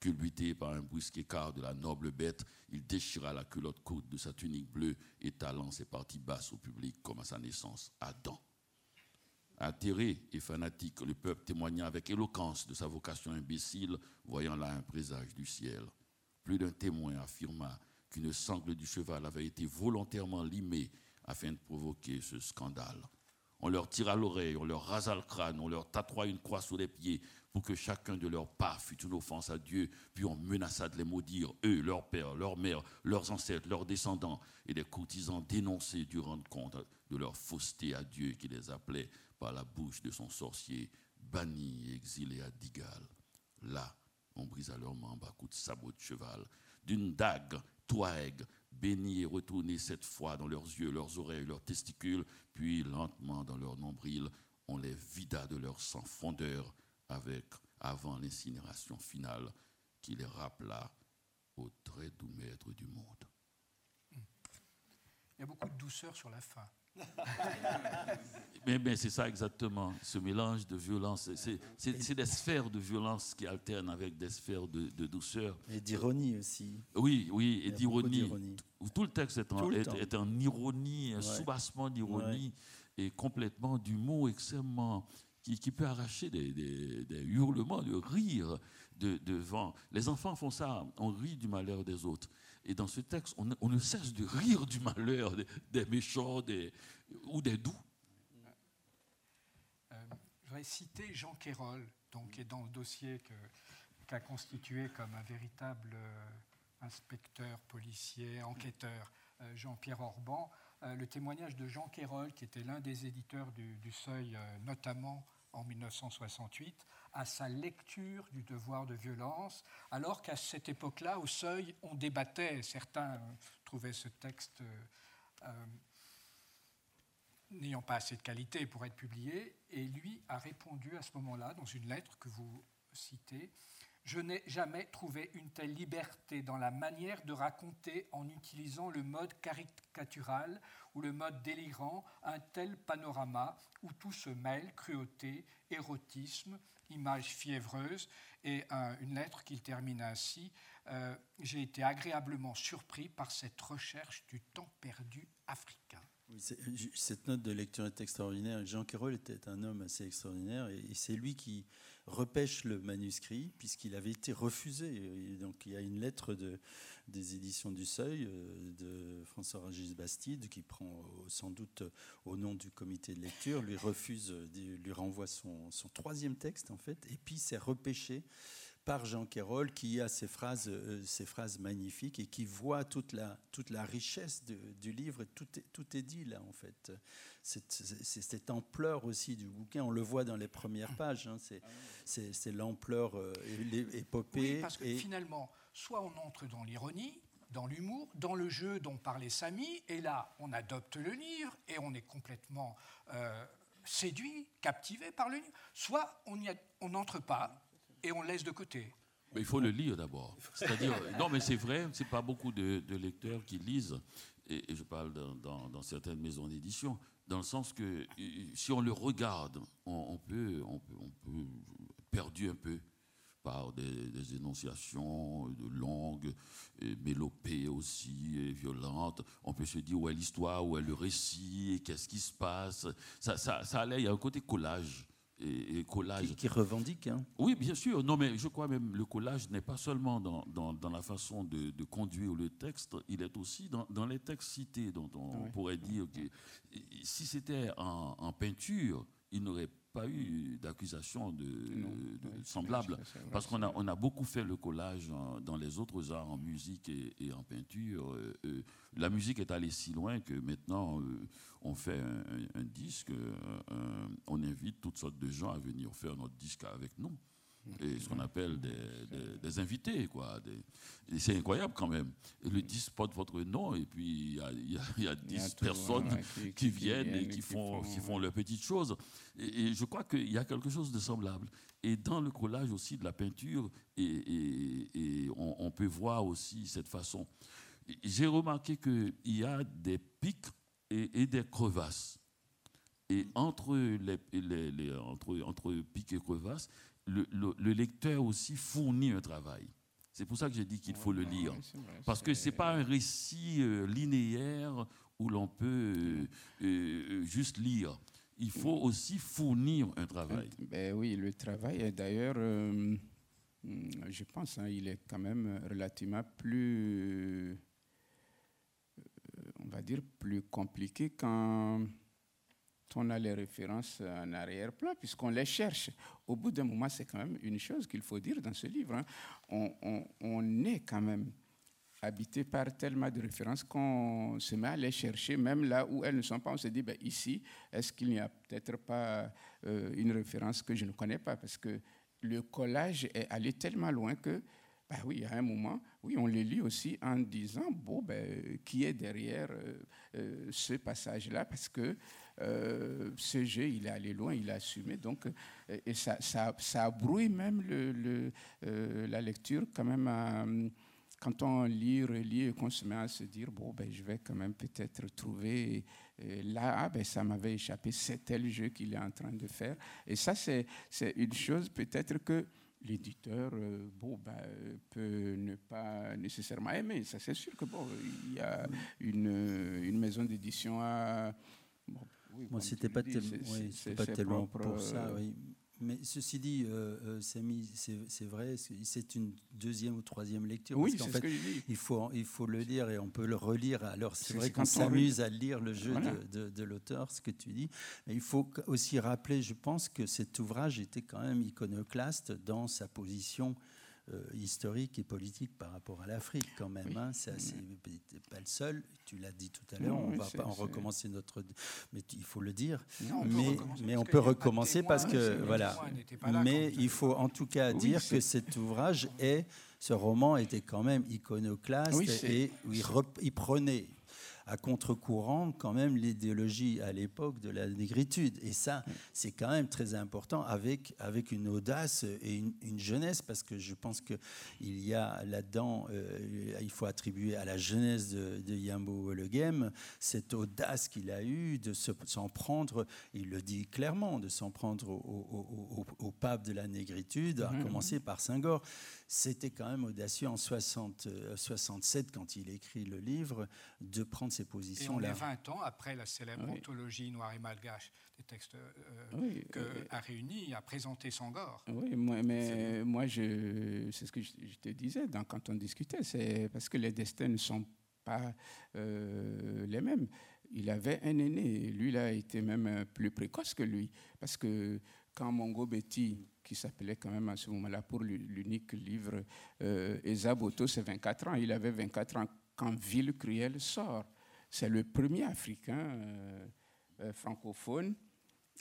culbuté par un brusque écart de la noble bête, il déchira la culotte courte de sa tunique bleue, étalant ses parties basses au public comme à sa naissance, Adam. Atterré et fanatique, le peuple témoigna avec éloquence de sa vocation imbécile, voyant là un présage du ciel. Plus d'un témoin affirma qu'une sangle du cheval avait été volontairement limée afin de provoquer ce scandale. On leur tira l'oreille, on leur rasa le crâne, on leur tatoua une croix sous les pieds pour que chacun de leurs pas fût une offense à Dieu, puis on menaça de les maudire, eux, leurs pères, leurs mères, leurs ancêtres, leurs descendants, et les courtisans dénoncés du rendre compte de leur fausseté à Dieu qui les appelait par la bouche de son sorcier, bannis et exilés à Digal. Là, on brisa leurs membres à coups de sabot de cheval, d'une dague, Touareg, bénis et retournés cette fois dans leurs yeux, leurs oreilles, leurs testicules, puis lentement dans leur nombril, on les vida de leur sang fondeur avec, avant l'incinération finale qui les rappela au très doux maître du monde. Il y a beaucoup de douceur sur la fin. mais, c'est ça exactement, ce mélange de violence. C'est des sphères de violence qui alternent avec des sphères de, douceur. Et d'ironie aussi. Oui, oui, et d'ironie. Tout le texte est en, est, en ironie, un soubassement d'ironie et complètement d'humour extrêmement qui, peut arracher des, hurlements de rire devant. Les enfants font ça, on rit du malheur des autres. Et dans ce texte, on, ne cesse de rire du malheur des, méchants ou des doux. Euh, je vais citer Jean Quérol, donc, qui est dans le dossier qu'a constitué comme un véritable euh, inspecteur, policier, enquêteur, euh, Jean-Pierre Orban. le témoignage de Jean Quérol, qui était l'un des éditeurs du Seuil, notamment en 1968 à sa lecture du devoir de violence, alors qu'à cette époque-là, au seuil, on débattait, certains trouvaient ce texte euh, n'ayant pas assez de qualité pour être publié, et lui a répondu à ce moment-là, dans une lettre que vous citez, je n'ai jamais trouvé une telle liberté dans la manière de raconter en utilisant le mode caricatural ou le mode délirant un tel panorama où tout se mêle, cruauté, érotisme, images fiévreuses, et une lettre qu'il termine ainsi. Euh, j'ai été agréablement surpris par cette recherche du temps perdu africain. Cette note de lecture est extraordinaire. Jean Quérol était un homme assez extraordinaire et c'est lui qui repêche le manuscrit puisqu'il avait été refusé. donc il y a une lettre de, des éditions du Seuil euh, de François-Régis Bastide qui prend euh, sans doute au nom du comité de lecture, lui refuse, lui renvoie son, son troisième texte en fait, et puis c'est repêché par Jean Quérol, qui a ces phrases, euh, ces phrases magnifiques et qui voit toute la, toute la richesse du livre. Tout est, tout est dit là, en fait. C'est cette ampleur aussi du bouquin. On le voit dans les premières pages. Hein. C'est l'ampleur euh, épopée. Oui, parce que finalement, soit on entre dans l'ironie, dans l'humour, dans le jeu dont parlait Samy, et là, on adopte le livre et on est complètement euh, séduit, captivé par le livre. Soit on n'entre pas et on laisse de côté. Mais il faut le lire d'abord. C'est-à-dire, non, mais c'est vrai, c'est pas beaucoup de, lecteurs qui lisent, et, je parle dans, certaines maisons d'édition, dans le sens que si on le regarde, on, peut, on peut, on peut perdu un peu par des, énonciations de longues, mélopées aussi, et violentes. On peut se dire où est l'histoire, où est le récit, qu'est-ce qui se passe. Ça, ça, ça il y a un côté collage et, collage. Qui, revendique. Hein. Oui, bien sûr. Non, mais je crois même le collage n'est pas seulement dans, dans, la façon de, conduire le texte, il est aussi dans, dans les textes cités, dont on pourrait dire que si c'était en, en, peinture, il n'aurait pas eu d'accusation de, semblable. Parce qu'on a, on a beaucoup fait le collage dans les autres arts, en musique et, en peinture. Euh, euh, la musique est allée si loin que maintenant, euh, on fait un, disque, on invite toutes sortes de gens à venir faire notre disque avec nous et ce qu'on appelle des, invités. quoi. c'est incroyable quand même. Et le disque porte votre nom et puis il y a, 10 personnes qui, viennent et qui, font, qui font leurs petites choses. Et, je crois qu'il y a quelque chose de semblable. Et dans le collage aussi de la peinture, et, on, peut voir aussi cette façon. j'ai remarqué qu'il y a des pics et, des crevasses. Et entre, les, les, entre, entre pics et crevasses, le, le, lecteur aussi fournit un travail. C'est pour ça que j'ai dit qu'il faut le lire. Parce que ce n'est pas un récit euh, linéaire où l'on peut euh, euh, juste lire. Il faut aussi fournir un travail. Ben oui, le travail, d'ailleurs, je pense, hein, il est quand même relativement plus on va dire, plus compliqué quand on a les références en arrière-plan, puisqu'on les cherche. Au bout d'un moment, c'est quand même une chose qu'il faut dire dans ce livre. Hein. On, est quand même habité par tellement de références qu'on se met à les chercher, même là où elles ne sont pas. On se dit, ben, ici, est-ce qu'il n'y a peut-être pas euh, une référence que je ne connais pas? Parce que le collage est allé tellement loin que bah oui, à un moment, oui, on les lit aussi en disant, bon, ben, qui est derrière euh, euh, ce passage-là, parce que euh, jeu, il est allé loin, il a assumé, donc, et ça, ça, ça brouille même le, la lecture quand même. quand on lit, relit et qu'on se met à se dire, bon, ben, je vais quand même peut-être trouver là, ah, ben, ça m'avait échappé, c'est tel jeu qu'il est en train de faire. Et ça, c'est une chose peut-être que l'éditeur euh, bon, bah, peut ne pas nécessairement aimer. Ça, c'est sûr que bon, il y a une, une maison d'édition à. Oui, Moi, c'était pas, pas tellement pour ça. Euh, oui. Mais ceci dit, euh, euh c'est vrai, c'est une deuxième ou troisième lecture. Oui, parce fait, il faut, il faut le lire et on peut le relire. Alors, c'est vrai qu'on s'amuse à lire le jeu de, de, l'auteur, ce que tu dis. Mais il faut aussi rappeler, je pense, que cet ouvrage était quand même iconoclaste dans sa position euh, historique et politique par rapport à l'Afrique quand même. Hein. C'est pas le seul. Tu l'as dit tout à l'heure. On ne va pas en recommencer notre. Mais il faut le dire. mais mais on peut recommencer parce que voilà. Mais il faut en tout cas dire que cet ouvrage est ce roman était quand même iconoclaste et il, il prenait à contre-courant quand même l'idéologie à l'époque de la négritude. Et ça, c'est quand même très important avec, avec une audace et une, jeunesse, parce que je pense qu'il y a là-dedans, euh, il faut attribuer à la jeunesse de, de Yambo Le Game cette audace qu'il a eue de s'en prendre, il le dit clairement, de s'en prendre au, au, pape de la négritude, à mmh. commencer par Senghor. C'était quand même audacieux en 60, 67, euh, quand il écrit le livre, de prendre ces positions-là. Et on est 20 ans après la célèbre anthologie Noir et Malgache des textes euh, que a réuni, a présenté Sangor. Oui, moi, mais moi, c'est ce que je, te disais quand on discutait, c'est parce que les destins ne sont pas euh, les mêmes. Il avait un aîné, lui, il a été même plus précoce que lui, parce que quand Mongo Betty qui s'appelait quand même à ce moment-là pour l'unique livre euh, Esaboto, c'est 24 ans. Il avait 24 ans quand Ville Cruelle sort. C'est le premier Africain euh, euh, francophone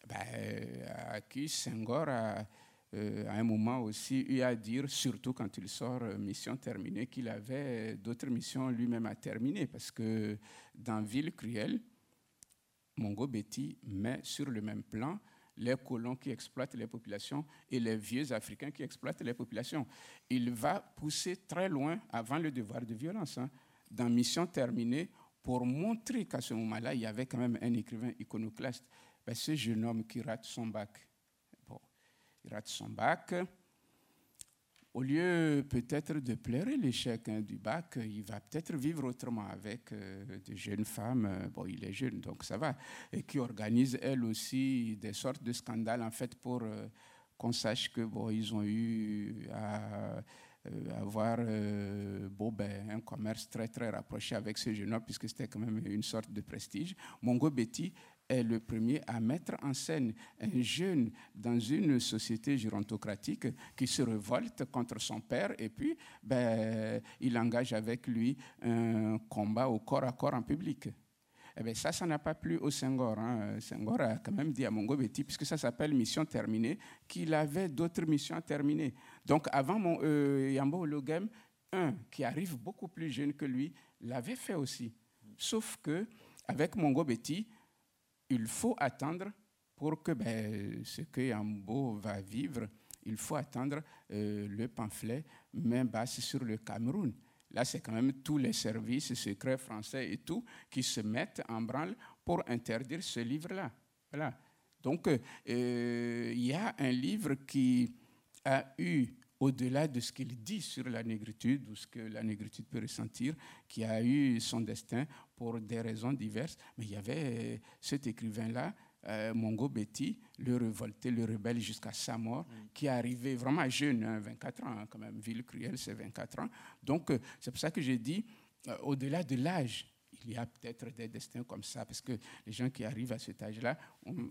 ben, à qui Senghor a, à un moment aussi eu à dire, surtout quand il sort Mission terminée, qu'il avait d'autres missions lui-même à terminer. Parce que dans Ville Cruelle, Mongo Betty met sur le même plan les colons qui exploitent les populations et les vieux Africains qui exploitent les populations. Il va pousser très loin avant le devoir de violence. Hein, dans Mission terminée, pour montrer qu'à ce moment-là, il y avait quand même un écrivain iconoclaste. Ben, ce jeune homme qui rate son bac. Bon, il rate son bac au lieu peut-être de pleurer l'échec hein, du bac, il va peut-être vivre autrement avec euh, de jeunes femmes, euh, bon, il est jeune, donc ça va, et qui organisent elles aussi des sortes de scandales, en fait, pour euh, qu'on sache que bon, ils ont eu à avoir bon, ben, un commerce très très rapproché avec ce jeune homme, puisque c'était quand même une sorte de prestige. Mongo Betty est le premier à mettre en scène un jeune dans une société gérontocratique qui se révolte contre son père et puis ben, il engage avec lui un combat au corps à corps en public. Eh bien, ça, ça n'a pas plu au Senghor. Hein. Senghor a quand même dit à Mongo Betty, puisque ça s'appelle mission terminée, qu'il avait d'autres missions à terminer. Donc, avant mon, euh, Yambo Ologem, un qui arrive beaucoup plus jeune que lui, l'avait fait aussi. Sauf que, avec Mongo Betty, il faut attendre pour que ben, ce que Yambo va vivre, il faut attendre euh, le pamphlet main basse sur le Cameroun. Là, c'est quand même tous les services secrets français et tout qui se mettent en branle pour interdire ce livre-là. Voilà. Donc, euh, il y a un livre qui a eu, au-delà de ce qu'il dit sur la négritude ou ce que la négritude peut ressentir, qui a eu son destin pour des raisons diverses, mais il y avait cet écrivain-là euh, Mongo Betty, le révolté, le rebelle jusqu'à sa mort, mm. qui est arrivé vraiment jeune, 24 hein, ans, hein, quand même, Ville Cruelle, c'est 24 ans. Donc, euh, c'est pour ça que j'ai dit, euh, au-delà de l'âge, il y a peut-être des destins comme ça, parce que les gens qui arrivent à cet âge-là,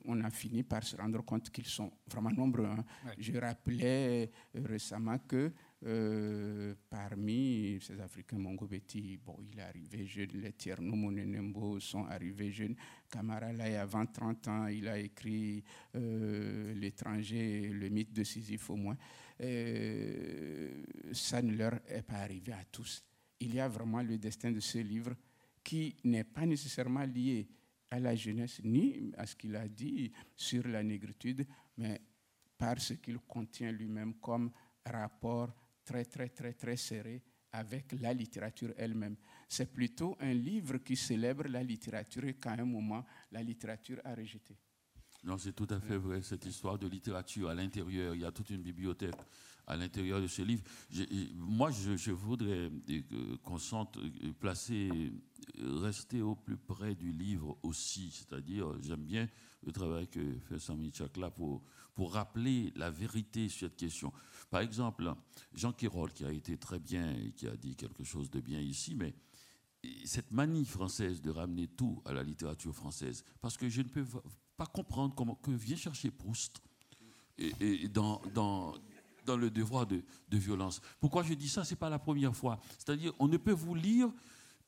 on, a fini par se rendre compte qu'ils sont vraiment nombreux. Hein. Je rappelais récemment que euh, parmi ces Africains, Mongobeti, bon, il est arrivé jeune, les Tierno Monenembo sont arrivés jeunes. Camara, là, avant 30 ans, il a écrit euh, L'étranger, le mythe de Sisyphe au moins. Euh, ça ne leur est pas arrivé à tous. Il y a vraiment le destin de ce livre qui n'est pas nécessairement lié à la jeunesse ni à ce qu'il a dit sur la négritude, mais par ce qu'il contient lui-même comme rapport très, très, très, très serré avec la littérature elle-même. C'est plutôt un livre qui célèbre la littérature et qu'à un moment, la littérature a rejeté. Non, c'est tout à fait vrai, cette histoire de littérature à l'intérieur. Il y a toute une bibliothèque à l'intérieur de ce livre. moi, je, voudrais qu'on sente placer, rester au plus près du livre aussi. C'est-à-dire, j'aime bien le travail que fait Sami Chakla pour, pour rappeler la vérité sur cette question. Par exemple, Jean Quérol, qui a été très bien et qui a dit quelque chose de bien ici, mais cette manie française de ramener tout à la littérature française, parce que je ne peux pas comprendre comment que vient chercher Proust et, dans, dans, dans, le devoir de, de, violence. Pourquoi je dis ça? C'est pas la première fois. C'est-à-dire, on ne peut vous lire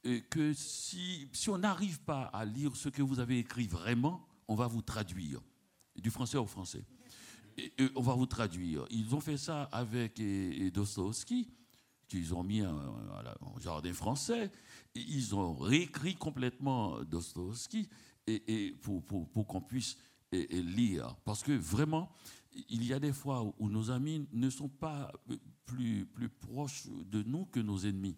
euh, que si, si on n'arrive pas à lire ce que vous avez écrit vraiment, on va vous traduire du français au français on va vous traduire. Ils ont fait ça avec Dostoevsky, qu'ils ont mis en, jardin français. Ils ont réécrit complètement Dostoevsky et, pour, qu'on puisse lire. Parce que vraiment, il y a des fois où nos amis ne sont pas plus, plus proches de nous que nos ennemis.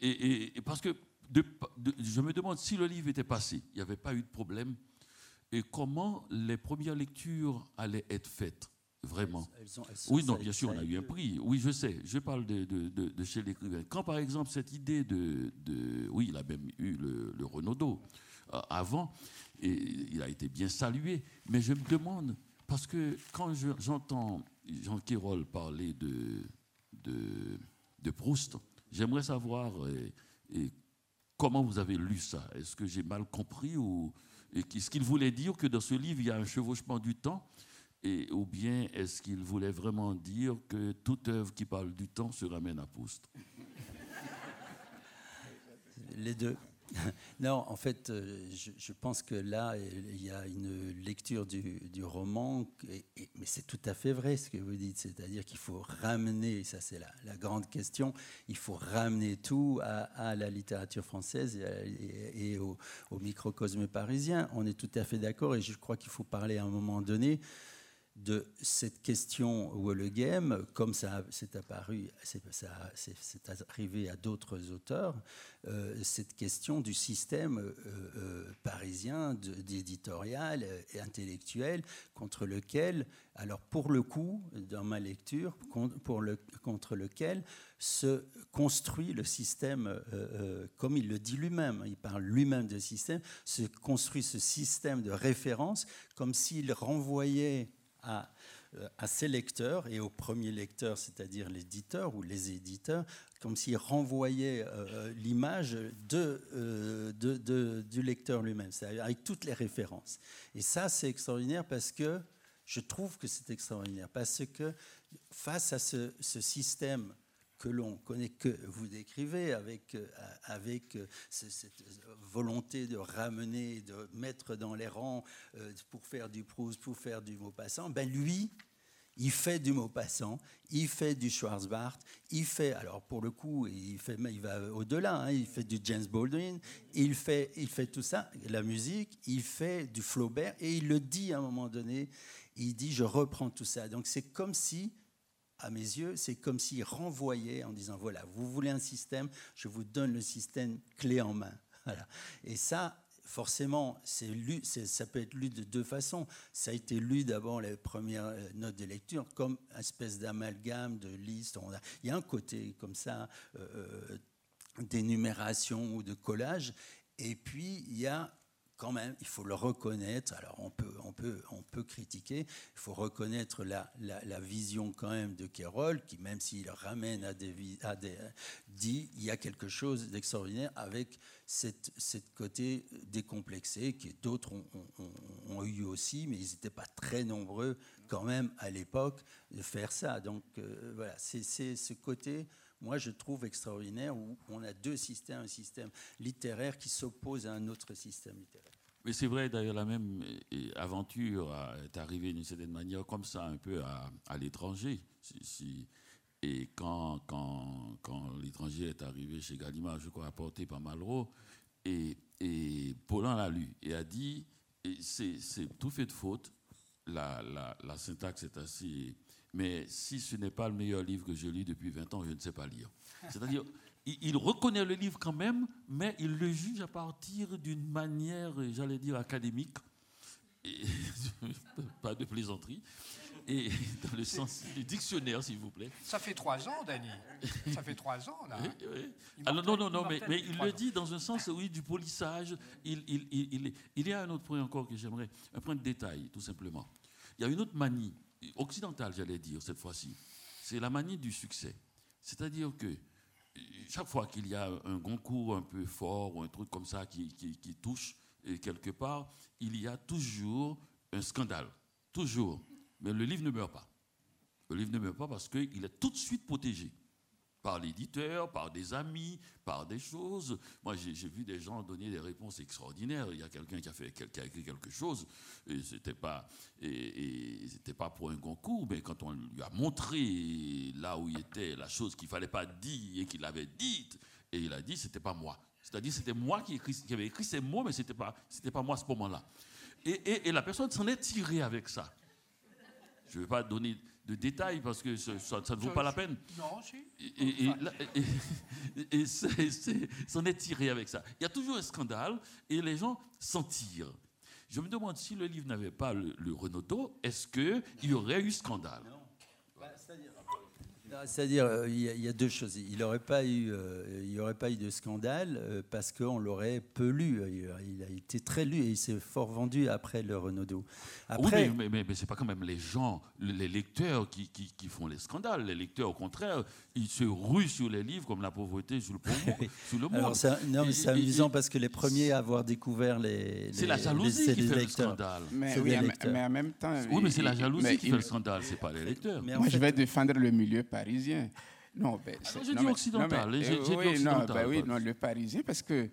Et, parce que je me demande si le livre était passé, il n'y avait pas eu de problème et comment les premières lectures allaient être faites, vraiment. oui, non, bien sûr, on a eu un prix. Oui, je sais, je parle de, de, de, chez l'écrivain. Quand, par exemple, cette idée de... oui, il a même eu le, le Renaudot euh, avant, et il a été bien salué, mais je me demande, parce que quand j'entends Jean Quérol parler de, de, de Proust, j'aimerais savoir et comment vous avez lu ça? Est-ce que j'ai mal compris ou est-ce qu'il voulait dire que dans ce livre, il y a un chevauchement du temps et, Ou bien est-ce qu'il voulait vraiment dire que toute œuvre qui parle du temps se ramène à Proust? Les deux. non, en fait, euh, je, pense que là, il y a une lecture du, roman, mais c'est tout à fait vrai ce que vous dites, c'est-à-dire qu'il faut ramener, ça c'est la, grande question, il faut ramener tout à, la littérature française et, au, au, microcosme parisien. On est tout à fait d'accord et je crois qu'il faut parler à un moment donné de cette question le game, comme ça s'est apparu, c'est arrivé à d'autres auteurs, euh, cette question du système euh, euh, parisien d'éditorial et intellectuel contre lequel, alors pour le coup, dans ma lecture, pour le, contre lequel se construit le système, comme il le dit lui-même, il parle lui-même de système, se construit ce système de référence comme s'il renvoyait à, euh, à ses lecteurs et au premier lecteur, c'est-à-dire l'éditeur ou les éditeurs, comme s'ils renvoyaient euh, l'image euh, de, du lecteur lui-même, avec toutes les références. Et ça, c'est extraordinaire parce que je trouve que c'est extraordinaire, parce que face à ce système que l'on connaît, que vous décrivez, avec, euh, avec euh, cette volonté de ramener, de mettre dans les rangs euh, pour faire du Proust, pour faire du Maupassant, ben lui, il fait du Maupassant, il fait du Schwarzbart, il fait, alors pour le coup, il, fait, il va au-delà, hein, il fait du James Baldwin, il fait, il fait tout ça, la musique, il fait du Flaubert, et il le dit à un moment donné, il dit, je reprends tout ça. Donc c'est comme si à mes yeux, c'est comme s'il renvoyait en disant voilà, vous voulez un système, je vous donne le système clé en main. Et ça, forcément, lu, ça peut être lu de deux façons. Ça a été lu d'abord les premières euh, notes de lecture comme espèce d'amalgame, de liste. il y a un côté comme ça euh, euh, d'énumération ou de collage. Et puis, il y a quand même, il faut le reconnaître. Alors, on peut, on peut, on peut critiquer. Il faut reconnaître la, la, vision quand même de Kérol, qui, même s'il ramène à des, à des, dit, il y a quelque chose d'extraordinaire avec cette, cette, côté décomplexé que d'autres ont, eu aussi, mais ils n'étaient pas très nombreux quand même à l'époque de faire ça. Donc, euh, voilà, c'est ce côté moi je trouve extraordinaire où on a deux systèmes, un système littéraire qui s'oppose à un autre système littéraire. Mais c'est vrai, d'ailleurs, la même aventure est arrivée d'une certaine manière comme ça, un peu à, l'étranger. Et quand, l'étranger est arrivé chez Gallimard, je crois, apporté par Malraux, et, et Paulin l'a lu et a dit c'est tout fait de faute, la, la syntaxe est assez mais si ce n'est pas le meilleur livre que j'ai lu depuis 20 ans, je ne sais pas lire. C'est-à-dire, il, reconnaît le livre quand même, mais il le juge à partir d'une manière, j'allais dire, académique. Et, pas de plaisanterie. Et dans le sens du dictionnaire, s'il vous plaît. Ça fait trois ans, Dany. Ça fait trois ans, là. Alors, non, non, non, mais, mais il le dit dans un sens, oui, du polissage. Il, il, il, il, y a un autre point encore que j'aimerais, un point de détail, tout simplement. Il y a une autre manie occidentale, j'allais dire, cette fois-ci. C'est la manie du succès. C'est-à-dire que chaque fois qu'il y a un concours un peu fort ou un truc comme ça qui, qui, touche quelque part, il y a toujours un scandale. Toujours. Mais le livre ne meurt pas. Le livre ne meurt pas parce qu'il est tout de suite protégé par l'éditeur, par des amis, par des choses. Moi, j'ai vu des gens donner des réponses extraordinaires. Il y a quelqu'un qui a écrit quelque chose, et c'était pas, et, c'était pas pour un concours, mais quand on lui a montré là où il était, la chose qu'il fallait pas dire et qu'il avait dite, et il a dit, c'était pas moi. C'est-à-dire, c'était moi qui, avait écrit ces mots, mais c'était pas, pas moi à ce moment-là. Et, et la personne s'en est tirée avec ça. Je ne vais pas donner de détails parce que ça, ne vaut pas la peine. Non, si. Et, s'en est tiré avec ça. Il y a toujours un scandale et les gens s'en tirent. Je me demande si le livre n'avait pas le, le est-ce qu'il y aurait eu scandale? Non. Bah, c'est-à-dire, euh, il y, a deux choses. Il n'y aurait, pas eu, euh, il aurait pas eu de scandale euh, parce qu'on l'aurait peu lu. Il a été très lu et il s'est fort vendu après le Renaudot. Après, oui, mais, mais, mais, c'est pas quand même les gens, les lecteurs qui, qui, qui, font les scandales. Les lecteurs, au contraire, ils se ruent sur les livres comme la pauvreté sur le, sur le monde. non, mais c'est amusant parce que les premiers à avoir découvert les. C'est la jalousie qui fait le scandale. Mais, oui, mais, en même temps. Oui, mais c'est la jalousie qui fait le scandale, c'est pas les lecteurs. Moi, je vais défendre le milieu parisien. Non, ben, ah j'ai dit occidental. oui, non, ben oui, non, le parisien, parce que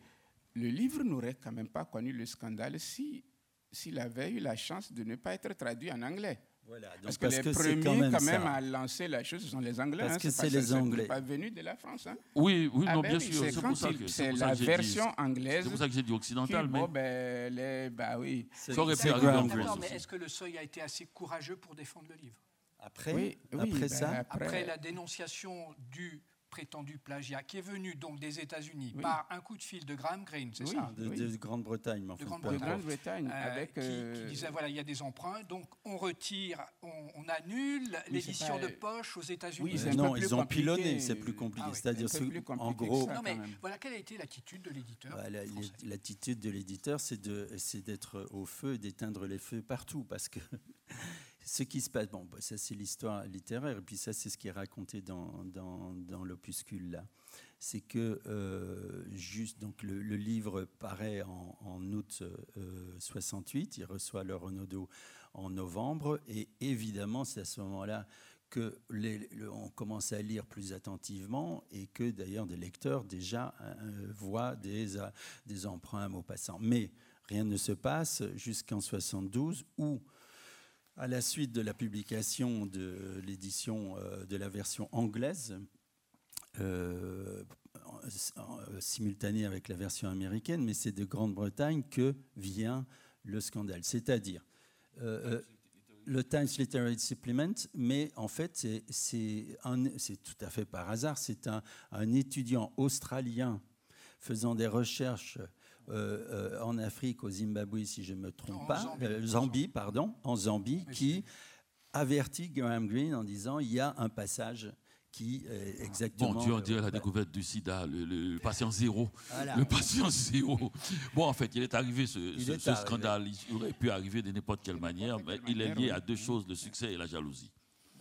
le livre n'aurait quand même pas connu le scandale si s'il avait eu la chance de ne pas être traduit en anglais. Voilà, donc parce que les premiers, quand même, à lancer la chose, ce sont les Anglais. Parce hein, que c'est les Anglais. pas venu de la France. Hein. Oui, oui, ah non, ben bien sûr. C'est pour ça que c'est la version anglaise. C'est pour ça que j'ai dit occidental. mais... Bon, ben, les, bah oui. Ça aurait pu arriver en. Mais est-ce que le seuil a été assez courageux pour défendre le livre? Après, après ben ça après... la dénonciation du prétendu plagiat qui est venu donc des États-Unis par un coup de fil de Graham Greene, c'est ça De, Grande-Bretagne. De Grande-Bretagne. Euh, avec qui, euh, disait voilà, il y a des emprunts, donc on retire, on, annule l'édition de poche aux États-Unis. Oui, non, ils ont pilonné, c'est plus compliqué. Ah C'est-à-dire, en gros. non, mais voilà, quelle a été l'attitude de l'éditeur bah, L'attitude de l'éditeur, c'est d'être au feu et d'éteindre les feux partout, parce que ce qui se passe, bon, bah, ça c'est l'histoire littéraire, et puis ça c'est ce qui est raconté dans, dans, l'opuscule là. C'est que euh, juste, donc le, livre paraît en, août 68, euh, il reçoit le Renaudot en novembre, et évidemment c'est à ce moment-là que les, on commence à lire plus attentivement et que d'ailleurs des lecteurs déjà euh, voient des, des emprunts mots passants. Mais rien ne se passe jusqu'en 72 où à la suite de la publication de l'édition euh, de la version anglaise, euh, simultanée avec la version américaine, mais c'est de Grande-Bretagne que vient le scandale. C'est-à-dire, euh, le Times Literary Supplement, mais en fait, c'est tout à fait par hasard. C'est un, un, étudiant australien faisant des recherches euh, euh, en Afrique, au Zimbabwe, si je ne me trompe pas, Zambie, euh, pardon, en Zambie, qui avertit Graham Greene en disant il y a un passage qui est exactement. Bon Dieu, on dirait la découverte du sida, le, patient zéro. Le patient zéro. Bon, en fait, il est arrivé ce, ce, scandale. Il aurait pu arriver de n'importe quelle manière, mais il est lié à deux choses le succès et la jalousie.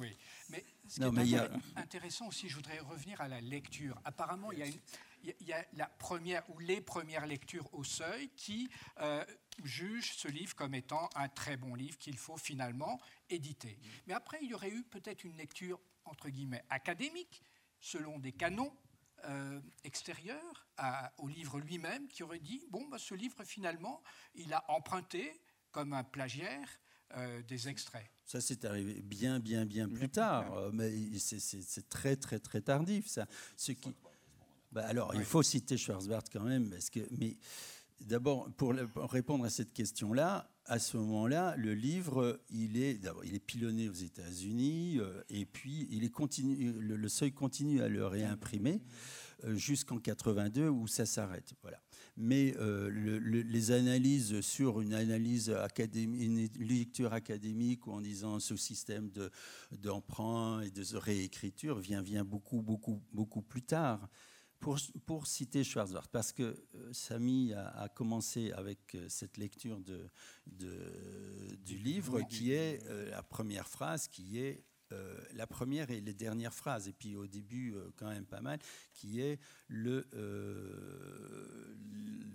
Oui. Mais ce qui est intéressant aussi, je voudrais revenir à la lecture. Apparemment, il y a une, il y a la première ou les premières lectures au seuil qui euh, jugent ce livre comme étant un très bon livre qu'il faut finalement éditer. Mais après, il y aurait eu peut-être une lecture entre guillemets académique, selon des canons euh, extérieurs au livre lui-même, qui aurait dit bon, bah, ce livre finalement, il a emprunté comme un plagiaire euh, des extraits. Ça, c'est arrivé bien, bien, bien plus tard, mais c'est très, très, très tardif. Ça. Ce qui, bah, alors, il faut citer Schwarzbart quand même, parce que, mais d'abord, pour, répondre à cette question-là, à ce moment-là, le livre, il est il est pilonné aux États-Unis, euh, et puis il est continu, le, seuil continue à le réimprimer euh, jusqu'en 82 où ça s'arrête. Voilà. Mais euh, les analyses sur une analyse académique, une lecture académique ou en disant ce système d'emprunt et de réécriture vient, vient beaucoup, beaucoup, beaucoup plus tard. Pour, citer Schwarzbart, parce que euh, Samy a, commencé avec euh, cette lecture de, du livre, qui est euh, la première phrase, qui est la première et les dernières phrases, et puis au début quand même pas mal, qui est le,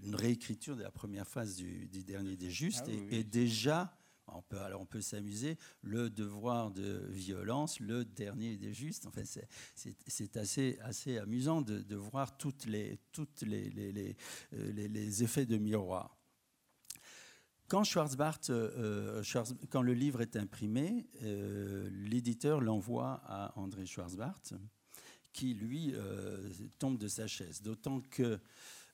une réécriture de la première phrase du, dernier des justes, ah et, et, déjà on peut, alors on peut s'amuser, le devoir de violence, le dernier des justes. Enfin, c'est assez, assez amusant de, voir toutes les, toutes les, les, euh, les, les effets de miroir. Quand, Schwarzbart, euh, euh, quand le livre est imprimé, l'éditeur l'envoie à André Schwarzbart, qui lui tombe de sa chaise. D'autant que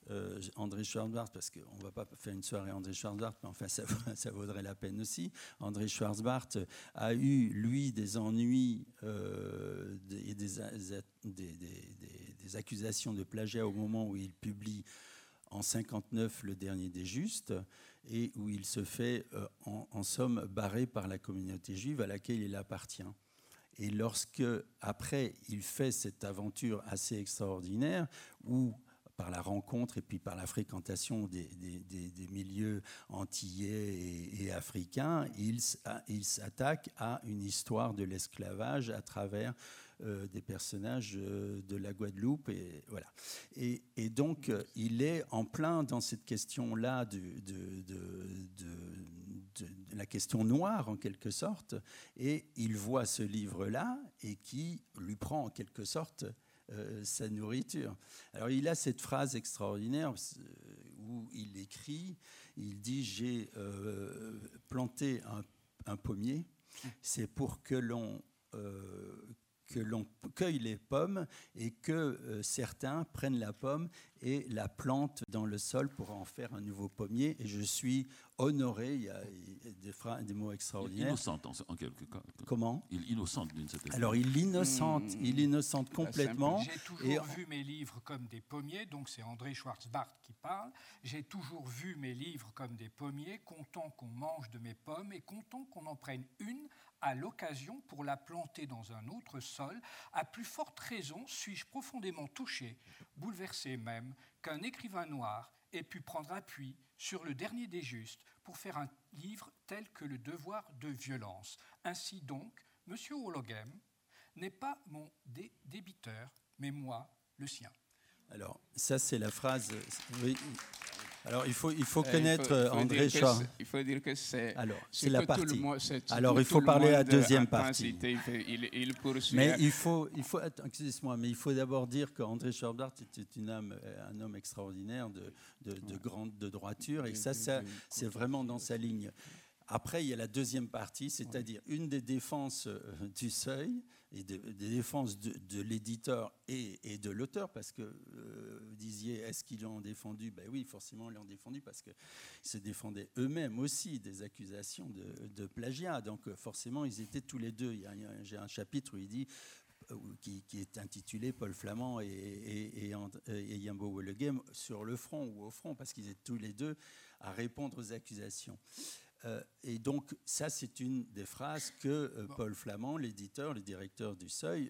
euh, André Schwarzbart, parce qu'on ne va pas faire une soirée André Schwarzbart, mais enfin ça, ça, vaudrait la peine aussi. André Schwarzbart a eu, lui, des ennuis euh, et des, des, accusations de plagiat au moment où il publie en 59 Le Dernier des Justes, et où il se fait, euh, en, en, somme, barré par la communauté juive à laquelle il appartient. Et lorsque, après, il fait cette aventure assez extraordinaire, où par la rencontre et puis par la fréquentation des, milieux antillais et, africains, il, il s'attaque à une histoire de l'esclavage à travers euh, des personnages euh, de la Guadeloupe. Et, voilà. et, donc, euh, il est en plein dans cette question-là de, de, la question noire, en quelque sorte, et il voit ce livre-là et qui lui prend en quelque sorte euh, sa nourriture. Alors il a cette phrase extraordinaire euh, où il écrit, il dit j'ai euh, planté un, pommier, c'est pour que l'on que l'on cueille les pommes et que certains prennent la pomme et la plantent dans le sol pour en faire un nouveau pommier. Et je suis honoré, il y a des, des mots extraordinaires. Innocente en, quelque cas. Comment? Il innocente d'une certaine Alors il innocente, mmh. il innocente complètement. J'ai toujours vu mes livres comme des pommiers, donc c'est André Schwarzbart qui parle. J'ai toujours vu mes livres comme des pommiers, content qu'on mange de mes pommes et content qu'on en prenne une à l'occasion pour la planter dans un autre sol. À plus forte raison suis-je profondément touché, bouleversé même, qu'un écrivain noir ait pu prendre appui sur le dernier des justes pour faire un livre tel que le devoir de violence. Ainsi donc, M. Hologem n'est pas mon débiteur, mais moi le sien. Alors, ça c'est la phrase. Alors, il faut, il faut euh, connaître André Char. Il faut dire que c'est. Alors, c'est la partie. Alors, il faut parler à la deuxième partie. Il, mais il faut, il faut, excusez-moi, mais il faut d'abord dire qu'André Scharbart était une âme, euh, un homme extraordinaire de, de, de grande de droiture, et ça, ça c'est vraiment dans sa ligne. Après, il y a la deuxième partie, c'est-à-dire une des défenses euh, du seuil des défenses de, l'éditeur et, de l'auteur, parce que euh, vous disiez, est-ce qu'ils l'ont défendu? Ben oui, forcément, ils l'ont défendu parce qu'ils se défendaient eux-mêmes aussi des accusations de, plagiat. Donc forcément, ils étaient tous les deux. J'ai un chapitre où il dit qui, est intitulé Paul Flamand et, Yambo sur le front ou au front, parce qu'ils étaient tous les deux à répondre aux accusations. Euh, et donc, ça, c'est une des phrases que euh, Paul Flamand, l'éditeur, le directeur du Seuil,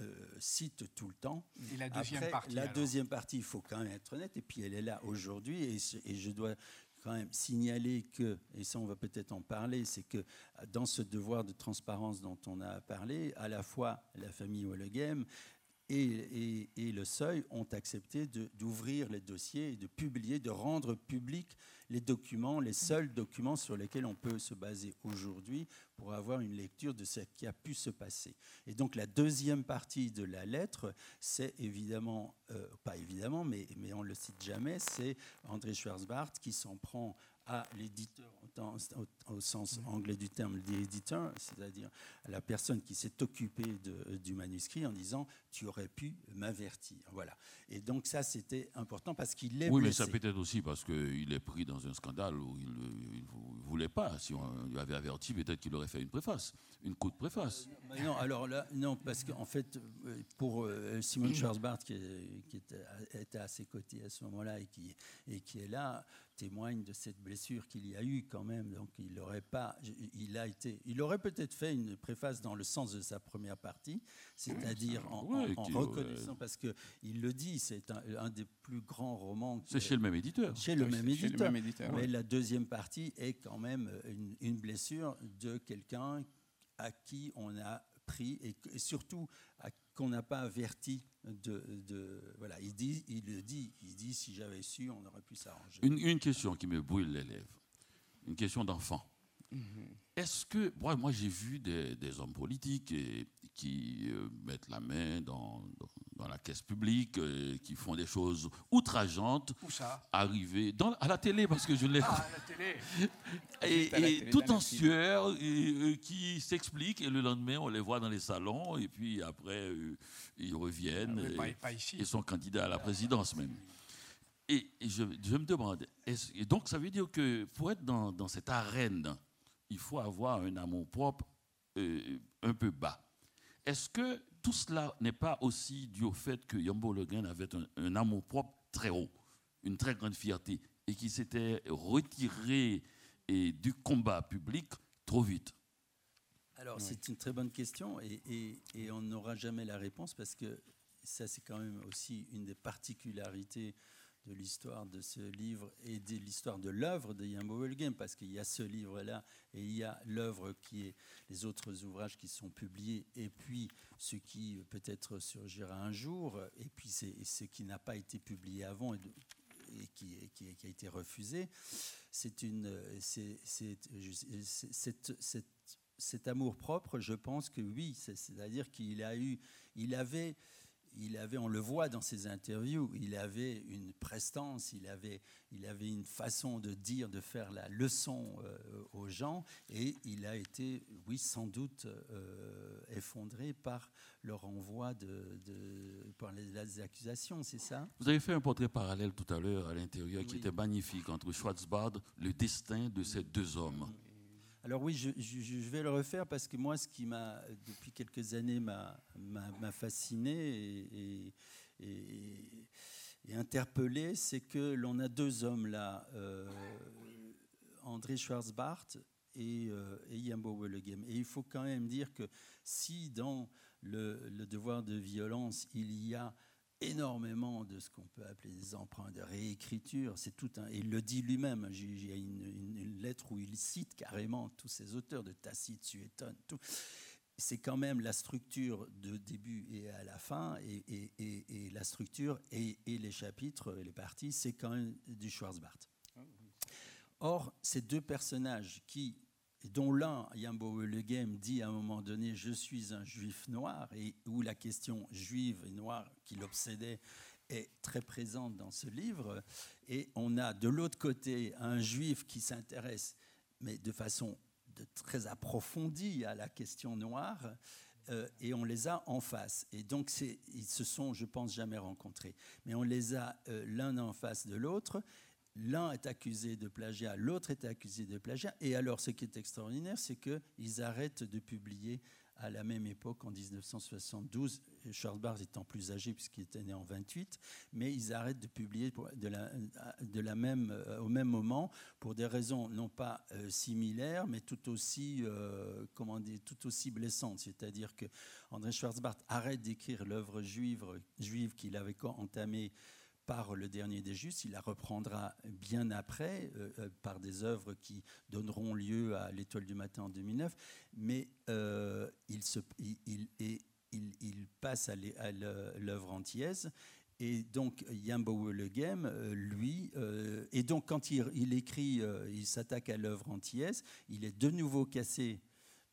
euh, cite tout le temps. Et la deuxième partie La deuxième partie, il faut quand même être honnête, et puis elle est là aujourd'hui, et, et, je dois quand même signaler que, et ça on va peut-être en parler, c'est que dans ce devoir de transparence dont on a parlé, à la fois la famille Wallegem et, le Seuil ont accepté d'ouvrir les dossiers et de publier, de rendre public les documents, les seuls documents sur lesquels on peut se baser aujourd'hui pour avoir une lecture de ce qui a pu se passer. Et donc la deuxième partie de la lettre, c'est évidemment, euh, pas évidemment, mais, mais on ne le cite jamais, c'est André Schwarzbart qui s'en prend à l'éditeur au, sens anglais du terme, l'éditeur, c'est-à-dire la personne qui s'est occupée du manuscrit en disant tu aurais pu m'avertir. Voilà. Et donc ça c'était important parce qu'il est Oui, mais ça peut être aussi parce qu'il est pris dans un scandale où il ne voulait pas. Si on lui avait averti, peut-être qu'il aurait fait une préface, une courte préface. Euh, non, alors là, non, parce qu'en fait, euh, pour euh, Simon Charles Barth, qui, qui était, à ses côtés à ce moment-là et qui, et qui est là, témoigne de cette blessure qu'il y a eu quand même. Donc il aurait pas, il a été, il aurait peut-être fait une préface dans le sens de sa première partie, c'est-à-dire en, reconnaissant, parce que il le dit, c'est un, des plus grands romans. C'est chez le même éditeur. Chez le même éditeur. Mais la deuxième partie est quand même une, une blessure de quelqu'un à qui on a pris et, surtout qu'on n'a pas averti de, voilà il dit il le dit il dit si j'avais su on aurait pu s'arranger. Une, question qui me brûle les lèvres. Une question d'enfant mhm. est-ce que moi j'ai vu des, hommes politiques qui euh, mettent la main dans, dans la caisse publique, euh, qui font des choses outrageantes, Où ça? arriver dans, à la télé, parce que je l'ai... Ah, à la télé Et, tout en sueur, euh, qui s'expliquent, et le lendemain, on les voit dans les salons, et puis après, euh, ils reviennent, ah, ils sont candidats à la présidence même. Et, je, me demande, et donc ça veut dire que pour être dans, dans cette arène, il faut avoir un amour propre un peu bas. Est-ce que tout cela n'est pas aussi dû au fait que Yambo Le avait un, amour propre très haut, une très grande fierté, et qui s'était retiré et, du combat public trop vite? Alors, c'est une très bonne question, et, et on n'aura jamais la réponse parce que ça, c'est quand même aussi une des particularités de l'histoire de ce livre et de l'histoire de l'œuvre de Yambo Game, parce qu'il y a ce livre-là et il y a l'œuvre qui est les autres ouvrages qui sont publiés, et puis ce qui peut-être surgira un jour, et puis c'est ce qui n'a pas été publié avant et, qui, qui, a été refusé. C'est une, c'est, cet amour propre, je pense que oui, c'est-à-dire qu'il a eu, il avait il avait, on le voit dans ses interviews, il avait une prestance, il avait, il avait une façon de dire, de faire la leçon euh, aux gens, et il a été, oui, sans doute euh, effondré par le renvoi de, par les, accusations, c'est ça? Vous avez fait un portrait parallèle tout à l'heure à l'intérieur qui était magnifique entre Schwarzbard, le destin de ces deux hommes. Alors oui, je, vais le refaire parce que moi, ce qui m'a, depuis quelques années, m'a, fasciné et, interpellé, c'est que l'on a deux hommes là, euh, André Schwarzbart et, euh, et Yambo Et il faut quand même dire que si dans le, le devoir de violence, il y a énormément de ce qu'on peut appeler des emprunts de réécriture. C'est tout un, il le dit lui-même. Il y a une, lettre où il cite carrément tous ces auteurs de Tacite, Suétone, tout. C'est quand même la structure de début et à la fin, et, et, la structure et, les chapitres, les parties, c'est quand même du Schwarzbart. Or, ces deux personnages qui dont l'un, Yambo Le Game, dit à un moment donné Je suis un juif noir, et où la question juive et noire qui l'obsédait est très présente dans ce livre. Et on a de l'autre côté un juif qui s'intéresse mais de façon très approfondie à la question noire. Euh, et on les a en face. Et donc, ils se sont, je pense, jamais rencontrés. Mais on les a euh, l'un en face de l'autre. L'un est accusé de plagiat, l'autre est accusé de plagiat. Et alors, ce qui est extraordinaire, c'est qu'ils arrêtent de publier à la même époque, en 1972, Charles Barth étant plus âgé puisqu'il était né en 28, mais ils arrêtent de publier de la même, euh, au même moment pour des raisons non pas euh, similaires, mais tout aussi, euh, comment dire, tout aussi blessantes. C'est-à-dire que André Schwarzbart arrête d'écrire l'œuvre juive, juive qu'il avait entamée par le dernier des justes, il la reprendra bien après euh, euh, par des œuvres qui donneront lieu à l'étoile du matin en 2009, mais euh, il, il, passe à l'œuvre antillaise. Et donc Yambo Le Game, lui, et donc quand il, écrit, il s'attaque à l'œuvre antillaise, il est de nouveau cassé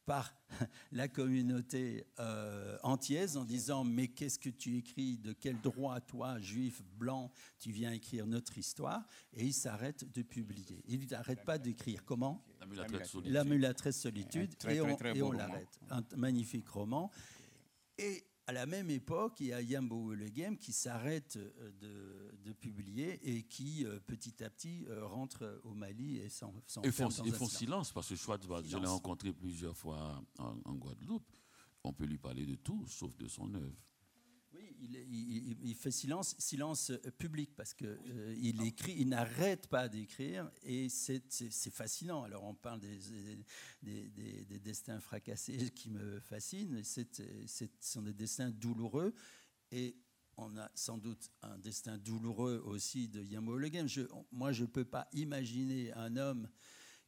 par la communauté euh, entière en disant mais qu'est-ce que tu écris? De quel droit toi, juif blanc, tu viens écrire notre histoire? Et il s'arrête de publier. Il n'arrête pas d'écrire. Comment? La mulatresse solitude. et on, l'arrête. Un magnifique roman. Et à la même époque, il y a Yambo Le Game qui s'arrête euh, de, publier et qui, euh, petit à petit, euh, rentre au Mali et s'en Ils font, ils font silence parce que Schwartz, je l'ai rencontré plusieurs fois en, en, Guadeloupe. On peut lui parler de tout, sauf de son œuvre. Il, fait silence, silence euh, public parce que euh, il écrit, il n'arrête pas d'écrire et c'est fascinant. Alors on parle des, des, destins fracassés qui me fascinent. Ce sont des destins douloureux et on a sans doute un destin douloureux aussi de Yamo Le moi, je ne peux pas imaginer un homme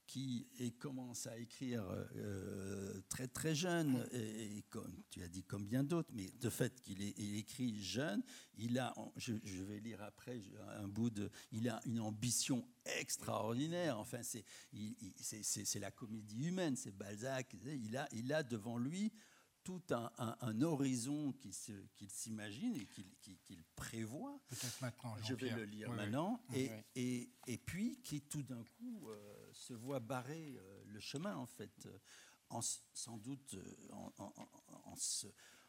qui commence à écrire euh, très très jeune, et, comme tu as dit comme bien d'autres, mais de fait qu'il écrit jeune, il a, je, vais lire après un bout de, il a une ambition extraordinaire. Enfin, c'est la comédie humaine, c'est Balzac. Il a, il a devant lui tout un, horizon qu'il s'imagine et qu'il prévoit. Peut-être maintenant. Je vais le lire maintenant. Et, et, et, puis qui tout d'un coup euh, se voit barrer euh, le chemin, en fait, en, sans doute euh, en, se,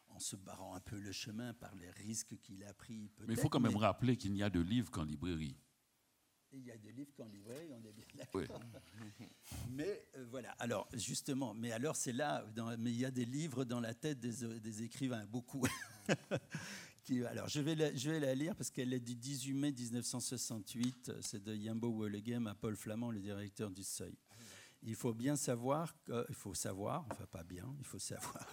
en, se, barrant un peu le chemin par les risques qu'il a pris. Mais il faut quand même rappeler qu'il n'y a de livres qu'en librairie il y a des livres qu'on livrait, on est bien d'accord. Mais euh, voilà, alors justement, mais alors c'est là, mais il y a des livres dans la tête des, écrivains, beaucoup. Alors je vais, la, lire parce qu'elle est du 18 mai 1968, c'est de Yambo Wollegem à Paul Flamand, le directeur du Seuil. Il faut bien savoir, il faut savoir, enfin pas bien, il faut savoir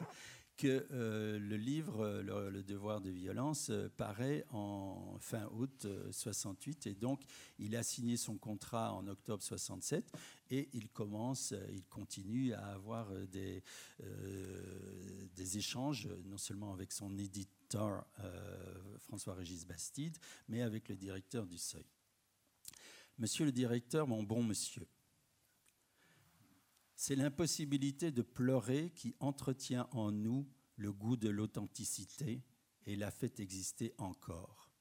que euh, le livre euh, le, devoir de violence euh, paraît en fin août 68 et donc il a signé son contrat en octobre 67 et il commence, il continue à avoir des, des échanges non seulement avec son éditeur François-Régis Bastide, mais avec le directeur du Seuil. Monsieur le directeur, mon bon monsieur, c'est l'impossibilité de pleurer qui entretient en nous le goût de l'authenticité et la fait exister encore.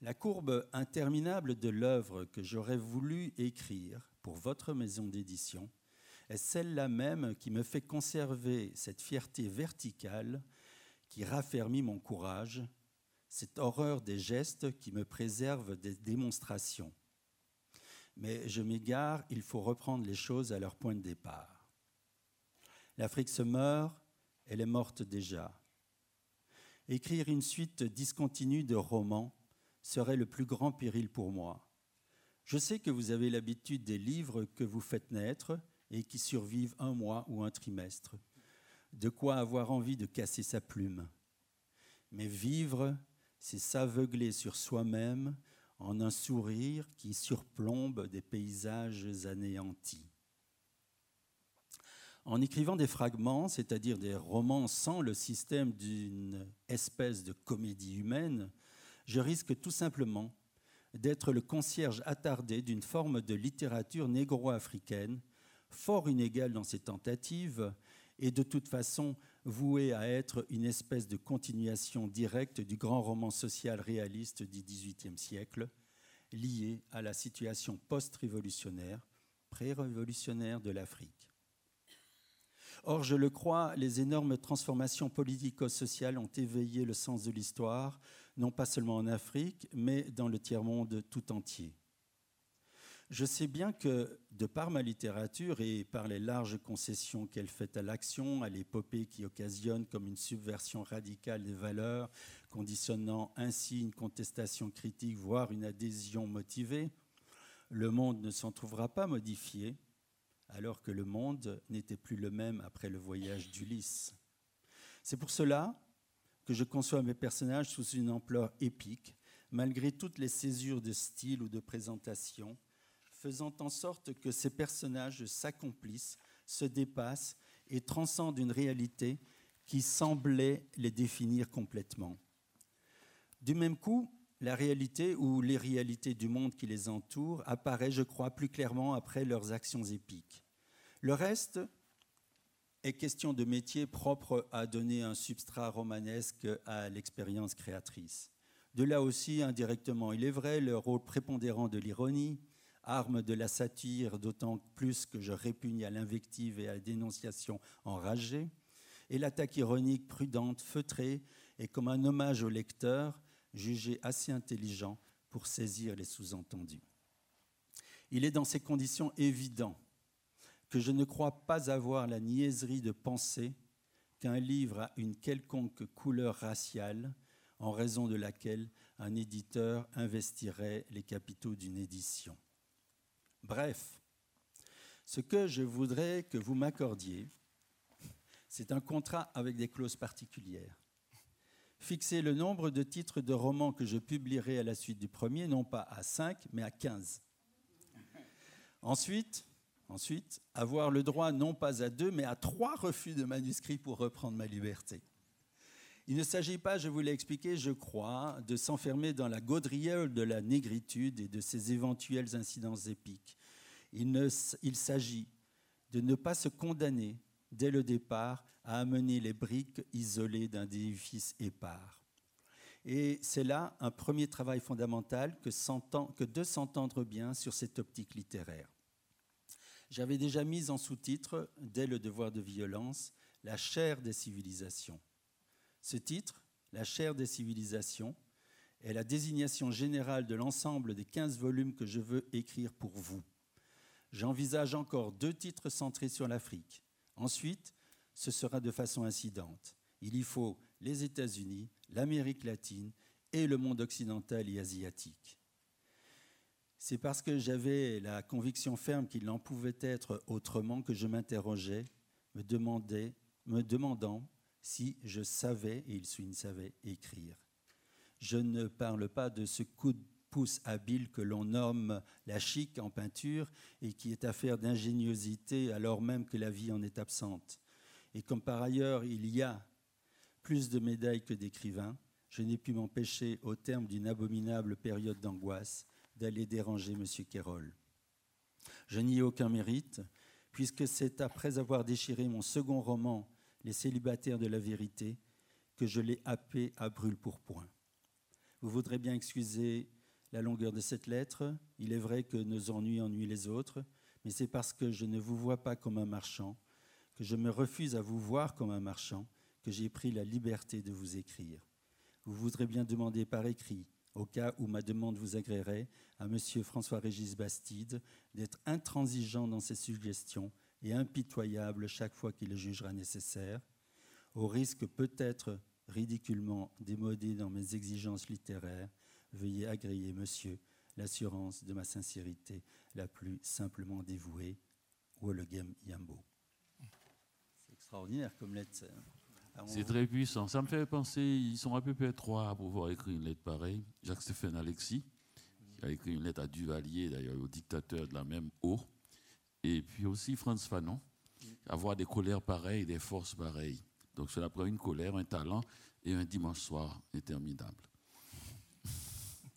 La courbe interminable de l'œuvre que j'aurais voulu écrire pour votre maison d'édition est celle-là même qui me fait conserver cette fierté verticale qui raffermit mon courage, cette horreur des gestes qui me préserve des démonstrations mais je m'égare, il faut reprendre les choses à leur point de départ. L'Afrique se meurt, elle est morte déjà. Écrire une suite discontinue de romans serait le plus grand péril pour moi. Je sais que vous avez l'habitude des livres que vous faites naître et qui survivent un mois ou un trimestre. De quoi avoir envie de casser sa plume. Mais vivre, c'est s'aveugler sur soi-même en un sourire qui surplombe des paysages anéantis. En écrivant des fragments, c'est-à-dire des romans sans le système d'une espèce de comédie humaine, je risque tout simplement d'être le concierge attardé d'une forme de littérature négro-africaine, fort inégale dans ses tentatives, et de toute façon vouée à être une espèce de continuation directe du grand roman social réaliste du XVIIIe siècle, lié à la situation post-révolutionnaire pré-révolutionnaire de l'Afrique. Or, je le crois, les énormes transformations politico-sociales ont éveillé le sens de l'histoire, non pas seulement en Afrique, mais dans le tiers-monde tout entier. Je sais bien que, de par ma littérature et par les larges concessions qu'elle fait à l'action, à l'épopée qui occasionne comme une subversion radicale des valeurs, conditionnant ainsi une contestation critique, voire une adhésion motivée, le monde ne s'en trouvera pas modifié, alors que le monde n'était plus le même après le voyage d'Ulysse. C'est pour cela que je conçois mes personnages sous une ampleur épique, malgré toutes les césures de style ou de présentation, faisant en sorte que ces personnages s'accomplissent, se dépassent et transcendent une réalité qui semblait les définir complètement. Du même coup, la réalité ou les réalités du monde qui les entoure apparaît, je crois, plus clairement après leurs actions épiques. Le reste est question de métier propre à donner un substrat romanesque à l'expérience créatrice. De là aussi, indirectement, il est vrai, le rôle prépondérant de l'ironie, arme de la satire, d'autant plus que je répugne à l'invective et à la dénonciation enragée, et l'attaque ironique prudente, feutrée, et comme un hommage au lecteur, jugé assez intelligent pour saisir les sous-entendus. Il est dans ces conditions évident que je ne crois pas avoir la niaiserie de penser qu'un livre a une quelconque couleur raciale en raison de laquelle un éditeur investirait les capitaux d'une édition. Bref, ce que je voudrais que vous m'accordiez, c'est un contrat avec des clauses particulières fixer le nombre de titres de romans que je publierai à la suite du premier, non pas à 5, mais à 15. Ensuite, ensuite, avoir le droit non pas à deux, mais à trois refus de manuscrits pour reprendre ma liberté. Il ne s'agit pas, je vous l'ai expliqué, je crois, de s'enfermer dans la gaudriole de la négritude et de ses éventuelles incidences épiques. Il, il s'agit de ne pas se condamner dès le départ à amener les briques isolées d'un édifice épars. Et c'est là un premier travail fondamental que, que de s'entendre bien sur cette optique littéraire. J'avais déjà mis en sous-titre, dès le devoir de violence, la chair des civilisations. Ce titre, La chair des civilisations, est la désignation générale de l'ensemble des 15 volumes que je veux écrire pour vous. J'envisage encore deux titres centrés sur l'Afrique. Ensuite, ce sera de façon incidente. Il y faut les États-Unis, l'Amérique latine et le monde occidental et asiatique. C'est parce que j'avais la conviction ferme qu'il n'en pouvait être autrement que je m'interrogeais, me, me demandant si je savais, et il savait, écrire. Je ne parle pas de ce coup de pouce habile que l'on nomme la chic en peinture et qui est affaire d'ingéniosité alors même que la vie en est absente. Et comme par ailleurs il y a plus de médailles que d'écrivains, je n'ai pu m'empêcher, au terme d'une abominable période d'angoisse, d'aller déranger M. Kérol. Je n'y ai aucun mérite, puisque c'est après avoir déchiré mon second roman, Les célibataires de la vérité, que je l'ai happé à brûle-pourpoint. Vous voudrez bien excuser la longueur de cette lettre. Il est vrai que nos ennuis ennuient les autres, mais c'est parce que je ne vous vois pas comme un marchand, que je me refuse à vous voir comme un marchand, que j'ai pris la liberté de vous écrire. Vous voudrez bien demander par écrit, au cas où ma demande vous agréerait, à M. François-Régis Bastide d'être intransigeant dans ses suggestions et impitoyable chaque fois qu'il le jugera nécessaire, au risque peut-être ridiculement démodé dans mes exigences littéraires, veuillez agréer, monsieur, l'assurance de ma sincérité la plus simplement dévouée, Wollegem Yambo extraordinaire comme lettre. Ah, c'est très puissant. Ça me fait penser, ils sont à peu près trois à pouvoir écrire une lettre pareille. Jacques-Stéphane Alexis, qui a écrit une lettre à Duvalier, d'ailleurs, au dictateur de la même eau. Et puis aussi Franz Fanon, avoir des colères pareilles, des forces pareilles. Donc cela prend une colère, un talent et un dimanche soir interminable.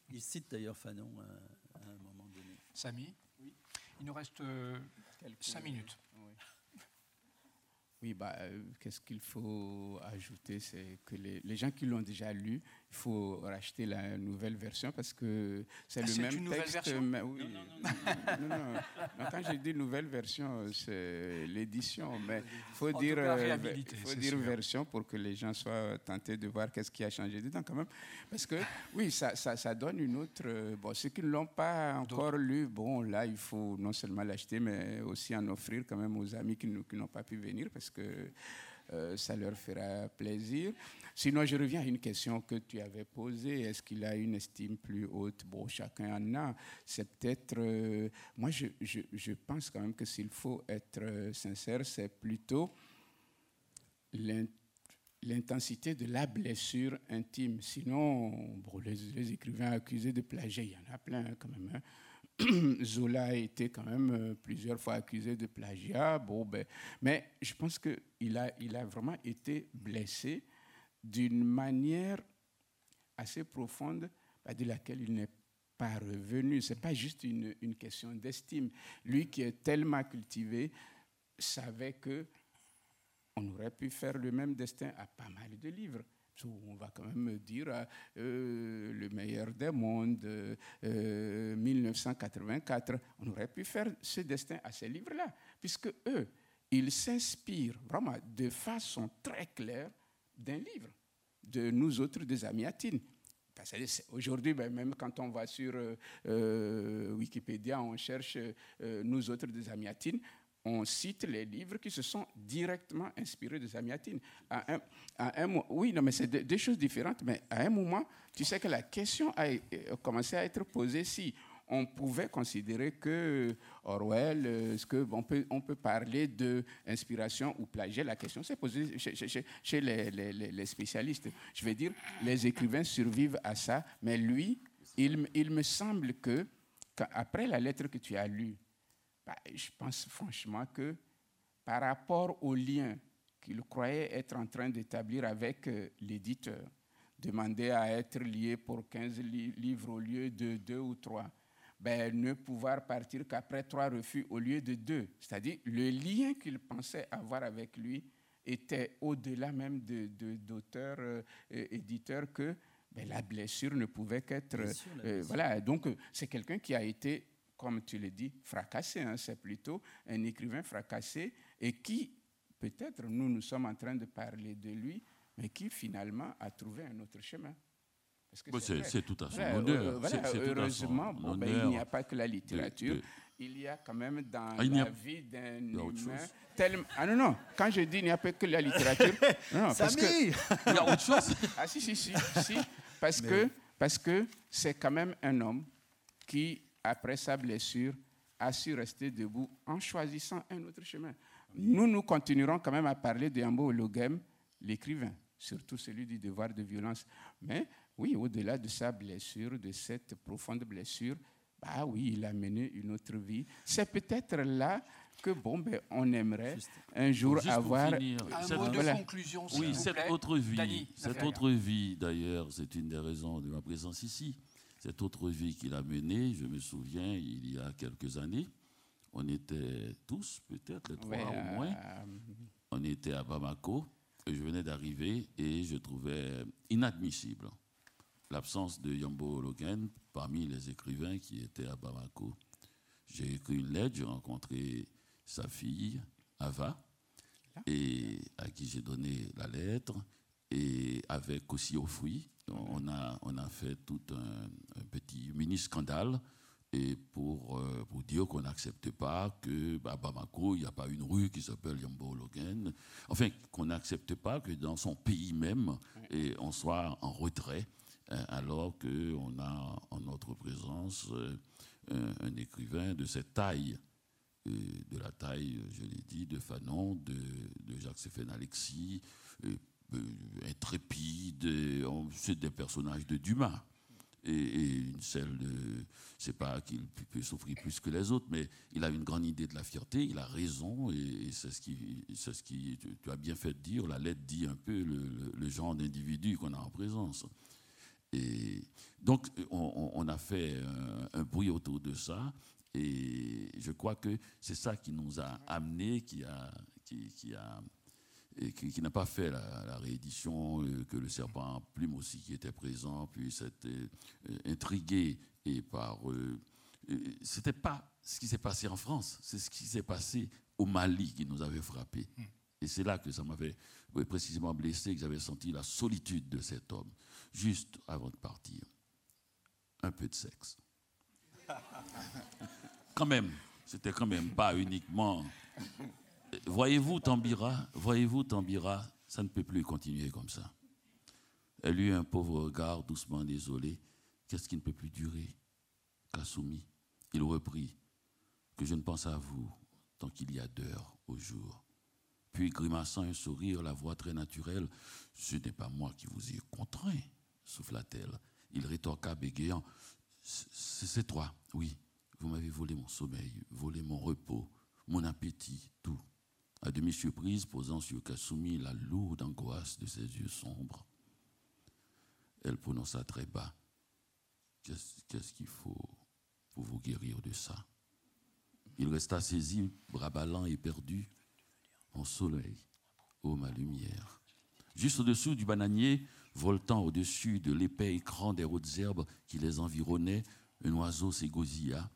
Il cite d'ailleurs Fanon euh, à, un moment donné. Samy Oui. Il nous reste euh, cinq minutes. Oui, bah, euh, qu'est-ce qu'il faut ajouter C'est que les, gens qui l'ont déjà lu, il faut racheter la nouvelle version parce que c'est Ah, le même une nouvelle texte. version mais oui. non, non, non. Quand j'ai dit nouvelle version, c'est l'édition. Mais il faut En dire, cas, euh, faut dire sûr. version pour que les gens soient tentés de voir qu'est-ce qui a changé dedans quand même. Parce que oui, ça, ça, ça donne une autre. euh, Bon, ceux qui ne l'ont pas encore lu, bon, là, il faut non seulement l'acheter, mais aussi en offrir quand même aux amis qui n'ont pas pu venir parce que euh, ça leur fera plaisir. Sinon, je reviens à une question que tu avais posée. Est-ce qu'il a une estime plus haute? Bon, chacun en a. C'est peut-être... euh, moi, je, je, je pense quand même que s'il faut être euh, sincère, c'est plutôt l'in- l'intensité de la blessure intime. Sinon, bon, les, les écrivains accusés de plagiat, il y en a plein hein, quand même. hein. Zola a été quand même euh, plusieurs fois accusé de plagiat. Bon, ben, mais je pense qu'il a, il a vraiment été blessé d'une manière assez profonde bah, de laquelle il n'est pas revenu. Ce n'est pas juste une, une question d'estime. Lui qui est tellement cultivé savait que on aurait pu faire le même destin à pas mal de livres. So, On va quand même dire euh, euh, Le meilleur des mondes, euh, euh, 1984. On aurait pu faire ce destin à ces livres-là, puisque eux, ils s'inspirent vraiment de façon très claire d'un livre de nous autres des Amiatines. Aujourd'hui, ben, même quand on va sur euh, Wikipédia, on cherche nous autres des Amiatines, on cite les livres qui se sont directement inspirés des Amiatines. À un, oui, non, mais c'est deux, choses différentes, mais à un moment, tu sais que la question a, euh, commencé à être posée si on pouvait considérer que Orwell, euh, est-ce que on peut, on peut parler de inspiration ou plagiat La question s'est posée chez, les, spécialistes. Je veux dire, les écrivains survivent à ça, mais lui, il, me- semble que après la lettre que tu as lue, bah, je pense franchement que par rapport au lien qu'il croyait être en train d'établir avec euh, l'éditeur, demander à être lié pour 15 li- livres au lieu de deux ou trois, ben, ne pouvoir partir qu'après trois refus au lieu de deux. C'est-à-dire le lien qu'il pensait avoir avec lui était au-delà même de, de- d'auteur, euh, euh, éditeur, que ben, la blessure ne pouvait qu'être... Euh, voilà, donc euh, c'est quelqu'un qui a été, comme tu le dis, fracassé. hein. c'est plutôt un écrivain fracassé et qui, peut-être, nous, nous sommes en train de parler de lui, mais qui finalement a trouvé un autre chemin. Bah, c'est tout à Voilà, honneur. euh, heureusement, ben, il n'y a pas que la littérature. de- Il y a quand même dans Ah, a- la vie d'un humain tellement... Ah non, non, quand je dis il n'y a pas que la littérature... non, non, parce que, Il y a autre chose? ah si, si, si, si, parce que parce que c'est quand même un homme qui, après sa blessure, a su rester debout en choisissant un autre chemin. Nous, nous continuerons quand même à parler de Yambo Ologem, l'écrivain, surtout celui du devoir de violence. Mais oui, au-delà de sa blessure, de cette profonde blessure, bah oui, il a mené une autre vie. C'est peut-être là que bon, ben, on aimerait un jour Juste pour avoir finir, Un cette- mot de voilà. conclusion, s'il Oui, vous cette plaît. autre vie, cette autre vie, d'ailleurs, c'est une des raisons de ma présence ici. Cette autre vie qu'il a menée, je me souviens, il y a quelques années, on était tous, peut-être les trois Ouais, au moins, euh, on était à Bamako, et je venais d'arriver et je trouvais inadmissible l'absence de Yambo Ologen parmi les écrivains qui étaient à Bamako. J'ai écrit une lettre, j'ai rencontré sa fille, Ava, et à qui j'ai donné la lettre, et avec aussi au fruit, on a, on a fait tout un, un petit mini-scandale et pour, euh, pour dire qu'on n'accepte pas que bah, à Bamako, il n'y a pas une rue qui s'appelle Yambo Logan. Enfin, qu'on n'accepte pas que dans son pays même, et on soit en retrait, hein, alors qu'on a en notre présence euh, un, un écrivain de cette taille, euh, de la taille, je l'ai dit, de Fanon, de, de Jacques-Séphane Alexis, euh, euh, intrépide, et on- c'est des personnages de Dumas. Et, une celle de c'est pas qu'il peut- souffrir plus que les autres mais il a une grande idée de la fierté il a raison et, c'est ce qui c'est ce qui tu, as bien fait de dire la lettre dit un peu le, genre d'individu qu'on a en présence. Et donc on, a fait un, bruit autour de ça et je crois que c'est ça qui nous a amené qui a qui a et qui, n'a pas fait la, réédition, euh, que le serpent en plume aussi qui était présent, puis c'était euh, intrigué et par. C'était pas ce qui s'est passé en France, c'est ce qui s'est passé au Mali qui nous avait frappé. Hmm. Et c'est là que ça m'avait précisément blessé, que j'avais senti la solitude de cet homme, juste avant de partir. Un peu de sexe. quand même, c'était quand même pas uniquement. Voyez-vous, Tambira, voyez-vous, Tambira, ça ne peut plus continuer comme ça. Elle eut un pauvre regard doucement désolé. Qu'est-ce qui ne peut plus durer Kasumi, il reprit que je ne pense à vous tant qu'il y a d'heures au jour. Puis, grimaçant un sourire, la voix très naturelle Ce n'est pas moi qui vous ai contraint, souffla-t-elle. Il rétorqua bégayant C'est toi, oui. Vous m'avez volé mon sommeil, volé mon repos, mon appétit, tout. À demi surprise, posant sur Kasumi la lourde angoisse de ses yeux sombres, elle prononça très bas Qu'est-ce qu'il faut pour vous guérir de ça? Il resta saisi, bras ballants et perdu en soleil, ô ma lumière. Juste au-dessous du bananier, voltant au-dessus de l'épais écran des hautes herbes qui les environnaient, un oiseau s'égosilla.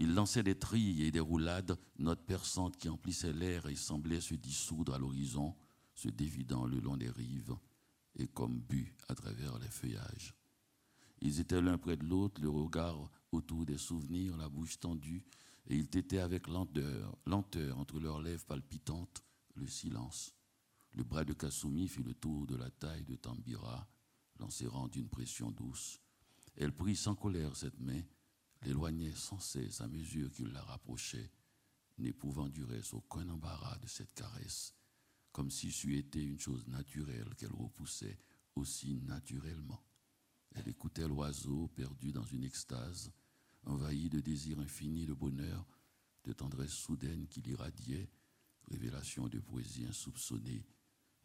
Il lançait des trilles et des roulades, notes perçantes qui emplissaient l'air et semblaient se dissoudre à l'horizon, se dévidant le long des rives et comme bu à travers les feuillages. Ils étaient l'un près de l'autre, le regard autour des souvenirs, la bouche tendue, et ils têtaient avec lenteur, lenteur entre leurs lèvres palpitantes le silence. Le bras de Kasumi fit le tour de la taille de Tambira, l'enserrant d'une pression douce. Elle prit sans colère cette main, l'éloignait sans cesse à mesure qu'il la rapprochait, n'éprouvant du reste aucun embarras de cette caresse, comme si c'eût été une chose naturelle qu'elle repoussait aussi naturellement. Elle écoutait l'oiseau perdu dans une extase, envahi de désir infini de bonheur, de tendresse soudaine qui l'irradiait, révélation de poésie insoupçonnée,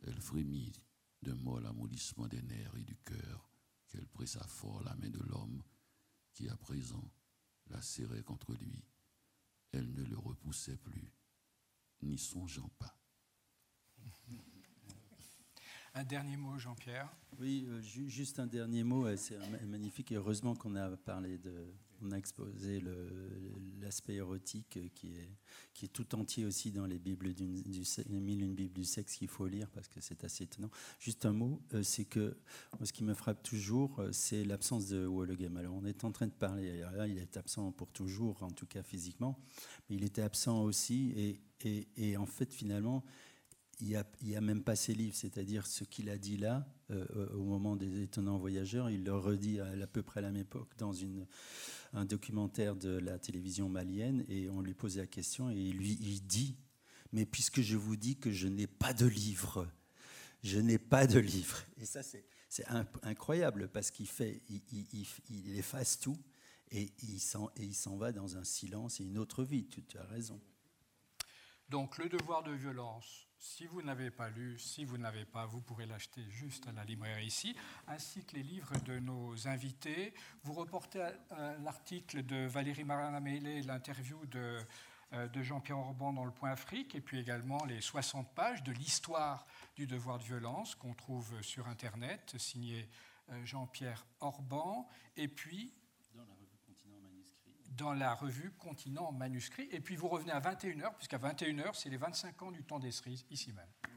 elle frémit d'un molle amollissement des nerfs et du cœur, qu'elle pressa fort la main de l'homme qui à présent la serrait contre lui. Elle ne le repoussait plus, n'y songeant pas. Un dernier mot, Jean-Pierre? Oui, euh, juste un dernier mot. C'est magnifique et heureusement qu'on a parlé de, on a exposé l'aspect érotique qui est, tout entier aussi dans les Bibles du, mille une Bible du sexe qu'il faut lire parce que c'est assez étonnant. Juste un mot, euh, c'est que ce qui me frappe toujours, euh, c'est l'absence de Wollegem. Alors on est en train de parler, il est absent pour toujours, en tout cas physiquement, mais il était absent aussi et en fait finalement il n'y a, même pas ses livres, c'est-à-dire ce qu'il a dit là, euh, au moment des étonnants voyageurs, il le redit à, peu près à la même époque dans un documentaire de la télévision malienne, et on lui posait la question, et lui, il dit, mais puisque je vous dis que je n'ai pas de livre, je n'ai pas de livre. Et ça, c'est incroyable, parce qu'il fait, il, efface tout, et il s'en va dans un silence et une autre vie, tu as raison. Donc le devoir de violence, si vous n'avez pas lu, si vous n'avez pas, vous pourrez l'acheter juste à la librairie ici, ainsi que les livres de nos invités. Vous reportez l'article de Valérie Maranamélé, l'interview de, euh, de Jean-Pierre Orban dans le Point Afrique, et puis également les 60 pages de l'histoire du devoir de violence qu'on trouve sur Internet, signé euh, Jean-Pierre Orban, et puis dans la revue Continent manuscrit. Et puis vous revenez à 21h, puisqu'à 21h, c'est les 25 ans du temps des cerises, ici même.